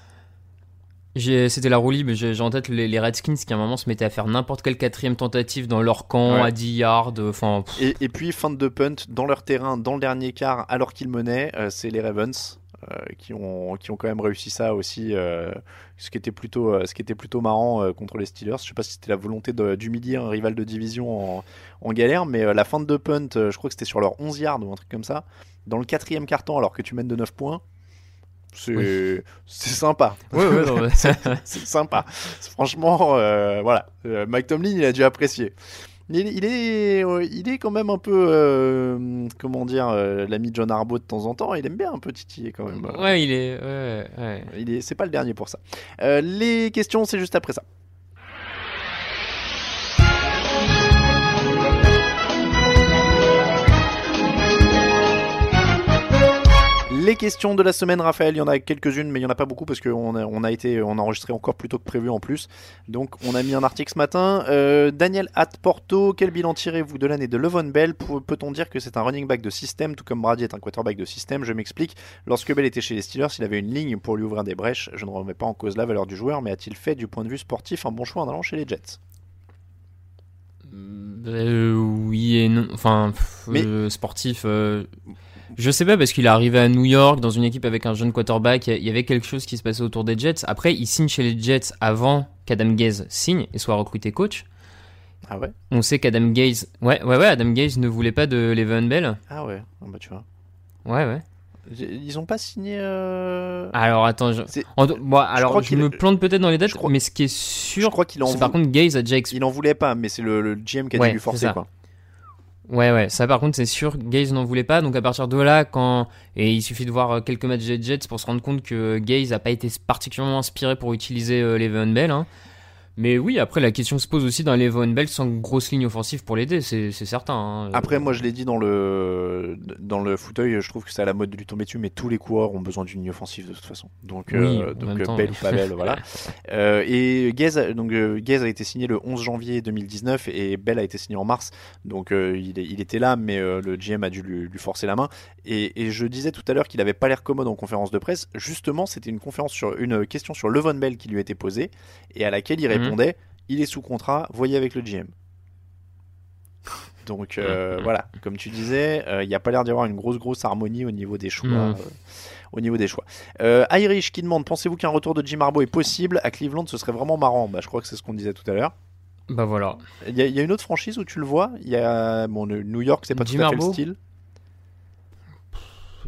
C'était la roue libre, j'ai en tête les, les Redskins qui à un moment se mettaient à faire n'importe quelle quatrième tentative dans leur camp Ouais. à 10 yards. Enfin, Et, et puis, fin de punt dans leur terrain, dans le dernier quart, alors qu'ils menaient, euh, c'est les Ravens euh, qui, ont, qui ont quand même réussi ça aussi, euh, ce, qui était plutôt, euh, ce qui était plutôt marrant euh, contre les Steelers. Je sais pas si c'était la volonté d'humilier un rival de division en, en galère, mais euh, la fin de punt, euh, je crois que c'était sur leur 11 yards ou un truc comme ça, dans le quatrième carton, alors que tu mènes de 9 points. C'est c'est sympa. C'est sympa. Franchement, euh, voilà. Euh, Mike Tomlin, il a dû apprécier. Il, il est, euh, il est quand même un peu, euh, comment dire, euh, l'ami de John Harbaugh de temps en temps. Il aime bien un peu titiller quand même. ouais, il est. Ouais, ouais. Il est, c'est pas le dernier pour ça. Les questions, c'est juste après ça. Les questions de la semaine, Raphaël, il y en a quelques-unes, mais il y en a pas beaucoup parce qu'on a, on a été, on a enregistré encore plus tôt que prévu en plus. Donc, on a mis un article ce matin. Euh, Daniel At Porto, quel bilan tirez-vous de l'année de Levon Bell Peut-on dire que c'est un running back de système, tout comme Brady est un quarterback de système? Je m'explique. Lorsque Bell était chez les Steelers, il avait une ligne pour lui ouvrir des brèches. Je ne remets pas en cause la valeur du joueur, mais a-t-il fait du point de vue sportif un bon choix en allant chez les Jets? Euh, oui et non. Enfin, pff, Mais- euh, sportif. euh, je sais pas parce qu'il est arrivé à New York dans une équipe avec un jeune quarterback. Il y avait quelque chose qui se passait autour des Jets. Après, il signe chez les Jets avant qu'Adam Gaze signe et soit recruté coach. Ah ouais? On sait qu'Adam Gaze, ouais, ouais, ouais, Adam Gaze ne voulait pas de Le'Veon Bell. Ah ouais, Ah bah tu vois. Ouais, ouais. Ils ont pas signé. euh, Alors attends, je, en- bon, alors crois je qu'il- me plante peut-être dans les dates, je crois- mais ce qui est Je sûr, crois qu'il en, par contre Gaze a déjà expliqué. il en voulait pas, mais c'est le, le GM qui a Ouais, dû lui forcer quoi. Ouais, ouais, ça par contre c'est sûr, Gaze n'en voulait pas, donc à partir de là, quand. Et il suffit de voir euh, quelques matchs des Jets pour se rendre compte que Gaze a pas été particulièrement inspiré pour utiliser euh, Le'Veon Bell. hein. Mais oui, après la question se pose aussi d'un Le'Veon Bell sans grosse ligne offensive pour l'aider, c'est certain. hein. Après, moi je l'ai dit dans le dans le fauteuil, je trouve que c'est à la mode de lui tomber dessus, mais tous les coureurs ont besoin d'une ligne offensive de toute façon. Donc, Oui, euh, donc temps, ouais. ou pas belle, voilà. Euh, et Gaze, a- donc euh, Gaze a été signé le 11 janvier 2019 et Bell a été signé en mars. Donc euh, il, il était là, mais euh, le GM a dû lui, lui forcer la main. Et, et je disais tout à l'heure qu'il avait pas l'air commode en conférence de presse. Justement, c'était une conférence sur une question sur Levon Bell qui lui était posée et à laquelle il Mhm. Répondait il est sous contrat, voyez avec le GM. Donc euh, voilà, comme tu disais, euh, il n'y a pas l'air d'y avoir une grosse grosse harmonie au niveau des choix. Euh, au niveau des choix. Euh, Irish qui demande pensez-vous qu'un retour de Jim Harbaugh est possible à Cleveland Ce serait vraiment marrant. Bah, je crois que c'est ce qu'on disait tout à l'heure. Bah voilà. Il y, a- il y a une autre franchise où tu le vois? Il y a bon, New York, c'est pas Jim tout à fait le style.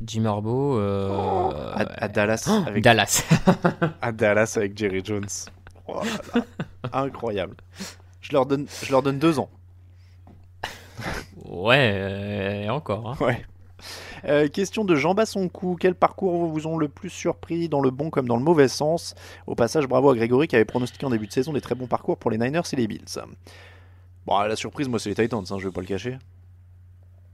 Jim Harbaugh. euh, À, à Dallas, Oh, avec, Dallas. à Dallas avec Jerry Jones. Oh là là. Incroyable. Je leur donne, je leur donne deux ans. ouais, euh, et encore. hein. Ouais. Euh, question de Jean Bassoncourt. Quel parcours vous ont le plus surpris dans le bon comme dans le mauvais sens? Au passage, bravo à Grégory qui avait pronostiqué en début de saison des très bons parcours pour les Niners et les Bills. Bon, la surprise, moi, c'est les Titans, hein, je vais pas le cacher.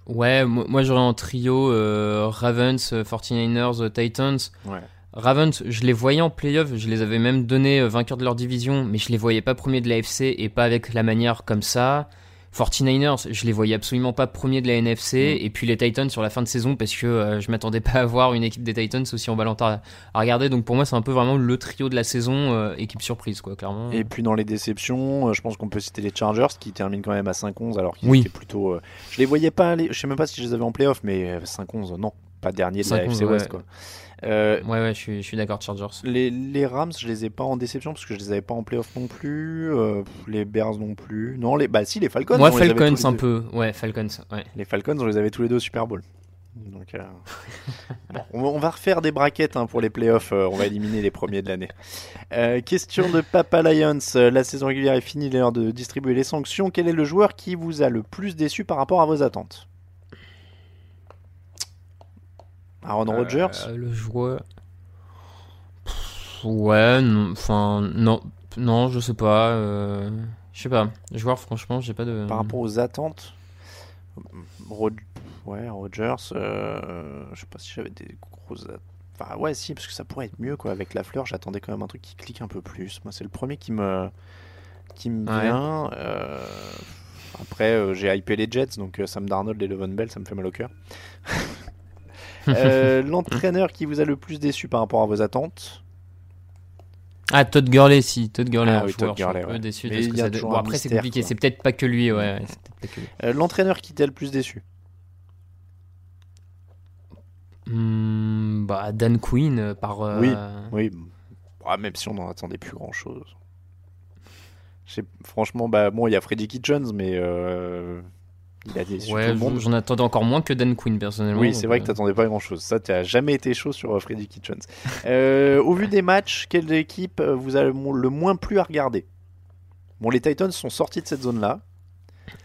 Ouais, moi, j'aurais en trio euh, Ravens, euh, 49ers, euh, Titans. Ouais. Ravens, je les voyais en playoff, je les avais même donnés euh, vainqueurs de leur division, mais je les voyais pas premiers de la FC et pas avec la manière comme ça. 49ers, je les voyais absolument pas premiers de la NFC, Mm. et puis les Titans sur la fin de saison parce que euh, je m'attendais pas à voir une équipe des Titans aussi emballante à, à regarder. Donc pour moi, c'est un peu vraiment le trio de la saison, euh, équipe surprise, quoi, clairement. Et puis dans les déceptions, euh, je pense qu'on peut citer les Chargers qui terminent quand même à 5-11 alors qu'ils Oui. étaient plutôt. Je les voyais pas aller. Je sais même pas si je les avais en playoff, mais euh, 5-11, non. Pas dernier de la 5-11, FC West, ouais. quoi. Euh, Ouais, ouais, je suis, je suis d'accord, Chargers. Les, les Rams, je les ai pas en déception parce que je les avais pas en playoff non plus. euh, les Bears non plus. Non, les, bah si, les Falcons. Moi, on Falcons les un peu. Ouais, Falcons, ouais. Les Falcons, on les avait tous les deux au Super Bowl. Donc, euh, bon, on, on va refaire des braquettes hein, pour les playoffs. on va éliminer les premiers de l'année. Question de Papa Lions. La saison régulière est finie. Il est l'heure de distribuer les sanctions. Quel est le joueur qui vous a le plus déçu par rapport à vos attentes? Aaron Rodgers Euh, le joueur. Pff, Ouais, non, enfin, non, non, je sais pas. euh, je sais pas. Joueur, franchement, j'ai pas de. Par rapport aux attentes Rod- Ouais, Rodgers. euh, Je sais pas si j'avais des grosses attentes. Enfin, ouais, si, parce que ça pourrait être mieux, quoi. Avec la fleur, j'attendais quand même un truc qui clique un peu plus. Moi, c'est le premier qui me, qui me Ouais. vient. euh, Après, euh, j'ai hypé les Jets, donc Sam Darnold et Levon Bell, ça me fait mal au cœur. Euh, L'entraîneur qui vous a le plus déçu par rapport à vos attentes Ah, Todd Gurley, si. Todd Gurley, Ah un oui, Todd Gurley, je suis un peu ouais. déçu de ce que y a ça Bon, après, c'est compliqué. C'est peut-être pas que lui, ouais. Euh, L'entraîneur qui t'a le plus déçu Hmm, bah, Dan Quinn euh, par. euh, Oui. Oui, Ah, même si on n'en attendait plus grand chose. Franchement, bah, bon, il y a Freddy Kitchens, mais euh, il a déçu Ouais, j'en attendais encore moins que Dan Quinn, personnellement. Oui, c'est vrai que euh, t'attendais pas grand chose. Ça, t'as jamais été chaud sur euh, Freddy Kitchens. Euh, au vu des matchs, quelle équipe euh, vous a le moins plu à regarder? Bon, les Titans sont sortis de cette zone-là.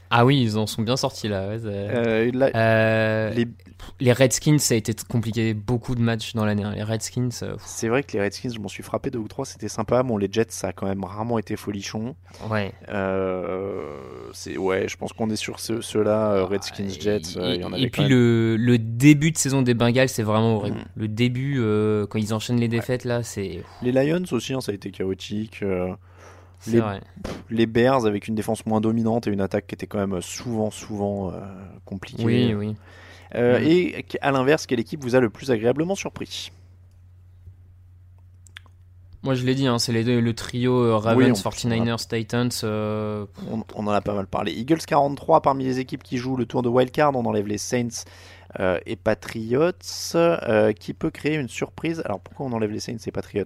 Ah oui, ils en sont bien sortis là. ouais, Euh, là, Euh, les- les... Redskins, ça a été compliqué. Beaucoup de matchs dans l'année. hein. Les Redskins, euh, C'est vrai que les Redskins, je m'en suis frappé deux ou trois, c'était sympa. Bon, les Jets, ça a quand même rarement été folichon. ouais. Euh, c'est ouais, je pense qu'on est sur ce- ceux-là, Redskins, Jets. Et, y en et puis le, le début de saison des Bengals, c'est vraiment horrible. Mm. Le début, quand ils enchaînent les défaites, là, c'est Les Lions aussi, hein, ça a été chaotique. Euh, Les- vrai. les Bears avec une défense moins dominante et une attaque qui était quand même souvent, souvent euh, compliquée. Oui, oui. Euh, Mm. Et à l'inverse, quelle équipe vous a le plus agréablement surpris? Moi, je l'ai dit, hein, c'est les deux- le trio euh, Ravens, Oui, on- 49ers, Titans. euh, on, on en a pas mal parlé. Eagles 43 parmi les équipes qui jouent le tour de wildcard, on enlève les Saints euh, et Patriots. euh, qui peut créer une surprise Alors pourquoi on enlève les Saints et Patriots?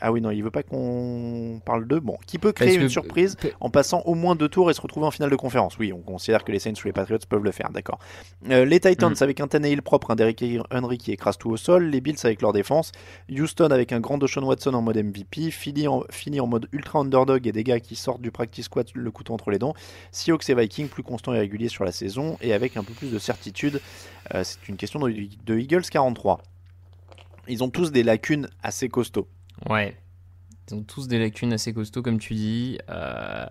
Ah oui, non, il veut pas qu'on parle d'eux. Bon, qui peut créer une que- surprise en passant au moins deux tours et se retrouver en finale de conférence? Oui, on considère que les Saints ou les Patriots peuvent le faire, d'accord. Euh, les Titans Mm. avec un Tannehill propre, un Derrick Henry qui écrase tout au sol. Les Bills avec leur défense. Houston avec un grand Deshaun Watson en mode MVP. Philly en, Philly en mode ultra underdog et des gars qui sortent du practice squad le couteau entre les dents. Seahawks et Vikings plus constants et réguliers sur la saison et avec un peu plus de certitude. Euh, C'est une question de, de Eagles 43. Ils ont tous des lacunes assez costauds. Ouais. Ils ont tous des lacunes assez costauds, comme tu dis. Euh,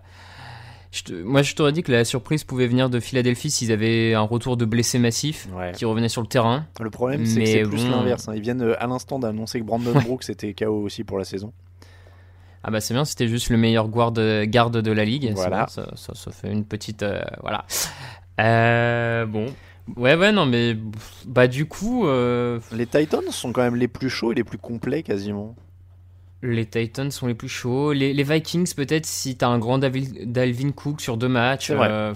je te- Moi, je t'aurais dit que la surprise pouvait venir de Philadelphie s'ils avaient un retour de blessés massifs Ouais. qui revenaient sur le terrain. Le problème, c'est que c'est plus bon. l'inverse. hein. Ils viennent euh, à l'instant d'annoncer que Brandon Brooks était KO aussi pour la saison. Ah bah c'est bien, c'était juste le meilleur garde, garde de la ligue. Voilà. bien, Ça, ça, ça fait une petite... euh, voilà. Euh, bon. Ouais, ouais, non, mais... Bah du coup, euh, Les Titans sont quand même les plus chauds et les plus complets quasiment. les Titans sont les plus chauds. Les, les Vikings, peut-être, si t'as un grand Dalvin Cook sur deux matchs. C'est vrai. euh,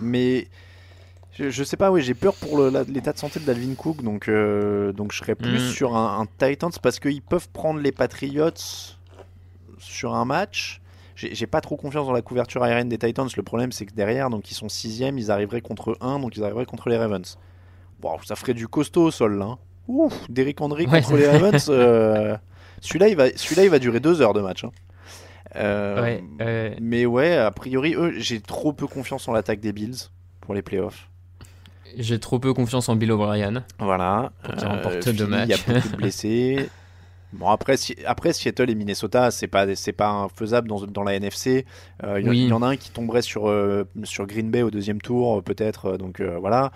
Mais je, je sais pas, oui, j'ai peur pour l'état de santé de Dalvin Cook, donc, euh, donc je serais plus Mm. sur un, un Titans parce qu'ils peuvent prendre les Patriots sur un match. J'ai pas trop confiance dans la couverture aérienne des Titans. Le problème, c'est que derrière, donc ils sont sixième, ils arriveraient contre 1, donc ils arriveraient contre les Ravens. Bon, ça ferait du costaud au sol, là. hein. Ouf, Derrick Henry Ouais. contre les Ravens. euh, celui-là, il va, celui-là, il va durer deux heures de match. hein. Euh, ouais, euh, mais ouais, a priori, eux, j'ai trop peu confiance en l'attaque des Bills pour les playoffs. j'ai trop peu confiance en Bill O'Brien. Voilà. Pour qu'il remporte Philly, deux Il y a beaucoup de blessés. Bon, après, si- après Seattle et Minnesota, c'est pas, c'est pas faisable dans, dans la NFC. Euh, Il y, Oui. il y en a un qui tomberait sur, euh, sur Green Bay au deuxième tour, euh, peut-être. Donc euh, voilà.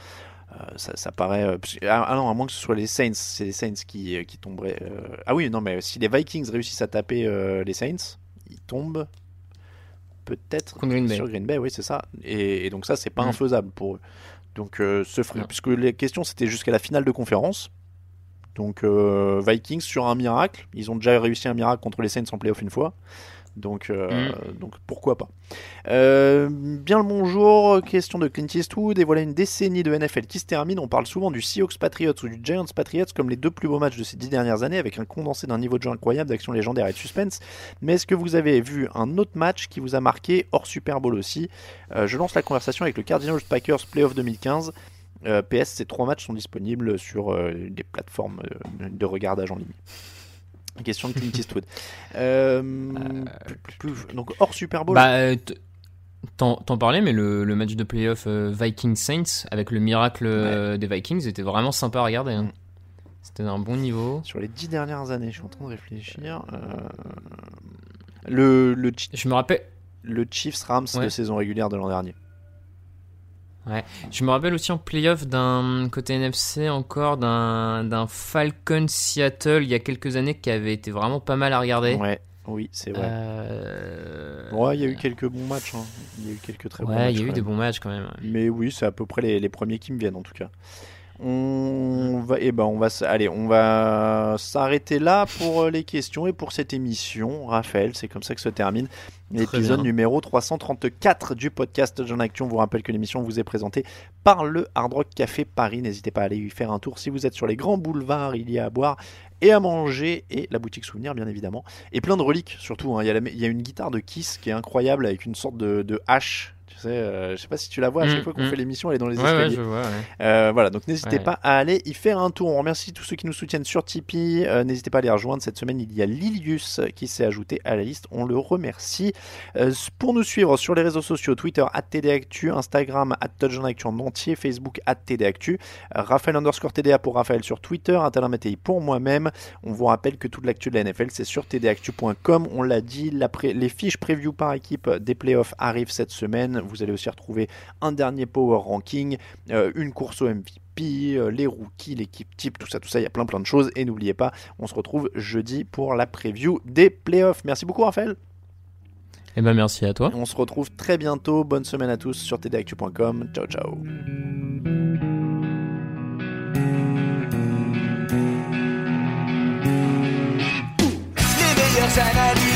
Ça, ça paraît. ah, ah non, à moins que ce soit les Saints. C'est les Saints qui, qui tomberaient. Ah oui, non, mais si les Vikings réussissent à taper les Saints, ils tombent peut-être sur Green Bay, oui, c'est ça. Et, et donc ça, c'est pas Mm. infaisable pour eux. Donc ce puisque les questions c'était jusqu'à la finale de conférence. Donc euh, Vikings sur un miracle, ils ont déjà réussi un miracle contre les Saints en playoff une fois. Donc, euh, donc pourquoi pas. Euh, bien le bonjour, question de Clint Eastwood. Et voilà une décennie de NFL qui se termine. On parle souvent du Seahawks Patriots ou du Giants Patriots comme les deux plus beaux matchs de ces dix dernières années, avec un condensé d'un niveau de jeu incroyable, d'action légendaire et de suspense. Mais est-ce que vous avez vu un autre match qui vous a marqué hors Super Bowl aussi? Euh, Je lance la conversation avec le Cardinals Packers Playoff 2015. Euh, PS, ces trois matchs sont disponibles sur euh, des plateformes euh, de regardage en ligne. Question de Clint Eastwood. Euh, plus- plus- plus- donc hors Super Bowl. Bah, t'en parlais, mais le, le match de playoff euh, Vikings-Saints, avec le miracle euh, des Vikings, était vraiment sympa à regarder. hein. Mm. C'était d'un bon niveau. Sur les dix dernières années, je suis en train de réfléchir. euh, Le, Je me rappelle, le Chiefs Rams de Ouais. saison régulière de l'an dernier. Je me rappelle aussi en playoff d'un côté NFC encore d'un Falcon Seattle il y a quelques années qui avait été vraiment pas mal à regarder. Ouais, oui, c'est vrai. Euh, Ouais, il y a eu quelques bons matchs. hein. Il y a eu quelques très bons matchs. Ouais, il y a eu des bons matchs quand même. ouais. Mais oui, c'est à peu près les, les premiers qui me viennent en tout cas. On va, eh ben, on va, allez, on va s'arrêter là pour euh, les questions et pour cette émission. Raphaël, c'est comme ça que se termine l'épisode numéro 334 du podcast John Action. On vous rappelle que l'émission vous est présentée par le Hard Rock Café Paris. N'hésitez pas à aller y faire un tour si vous êtes sur les grands boulevards. Il y a à boire et à manger et la boutique souvenir bien évidemment et plein de reliques surtout. hein. Il, y a la- il y a une guitare de Kiss qui est incroyable avec une sorte de, de hache. Tu sais, euh, je sais pas si tu la vois à chaque Mm, fois qu'on mm. fait l'émission, elle est dans les Ouais, ouais, escaliers. je vois. ouais. Euh, voilà, donc n'hésitez pas à aller y faire un tour. On remercie tous ceux qui nous soutiennent sur Tipeee. Euh, n'hésitez pas à les rejoindre. Cette semaine, il y a Lilius qui s'est ajouté à la liste. On le remercie. Euh, pour nous suivre sur les réseaux sociaux, Twitter, TDActu, Instagram, TouchdownActu en entier, Facebook, TDActu, Raphaël underscore TDA pour Raphaël sur Twitter, Interamétéi pour moi-même. On vous rappelle que toute l'actu de la NFL, c'est sur tdactu.com. On l'a dit, la pré- les fiches preview par équipe des playoffs arrivent cette semaine. Vous allez aussi retrouver un dernier power ranking, euh, une course au MVP, euh, les rookies, l'équipe type, tout ça, tout ça, il y a plein plein de choses. Et n'oubliez pas, on se retrouve jeudi pour la preview des playoffs. Merci beaucoup Raphaël. Eh ben, merci à toi. On se retrouve très bientôt. Bonne semaine à tous sur tdactu.com. Ciao ciao. Les meilleures analyses,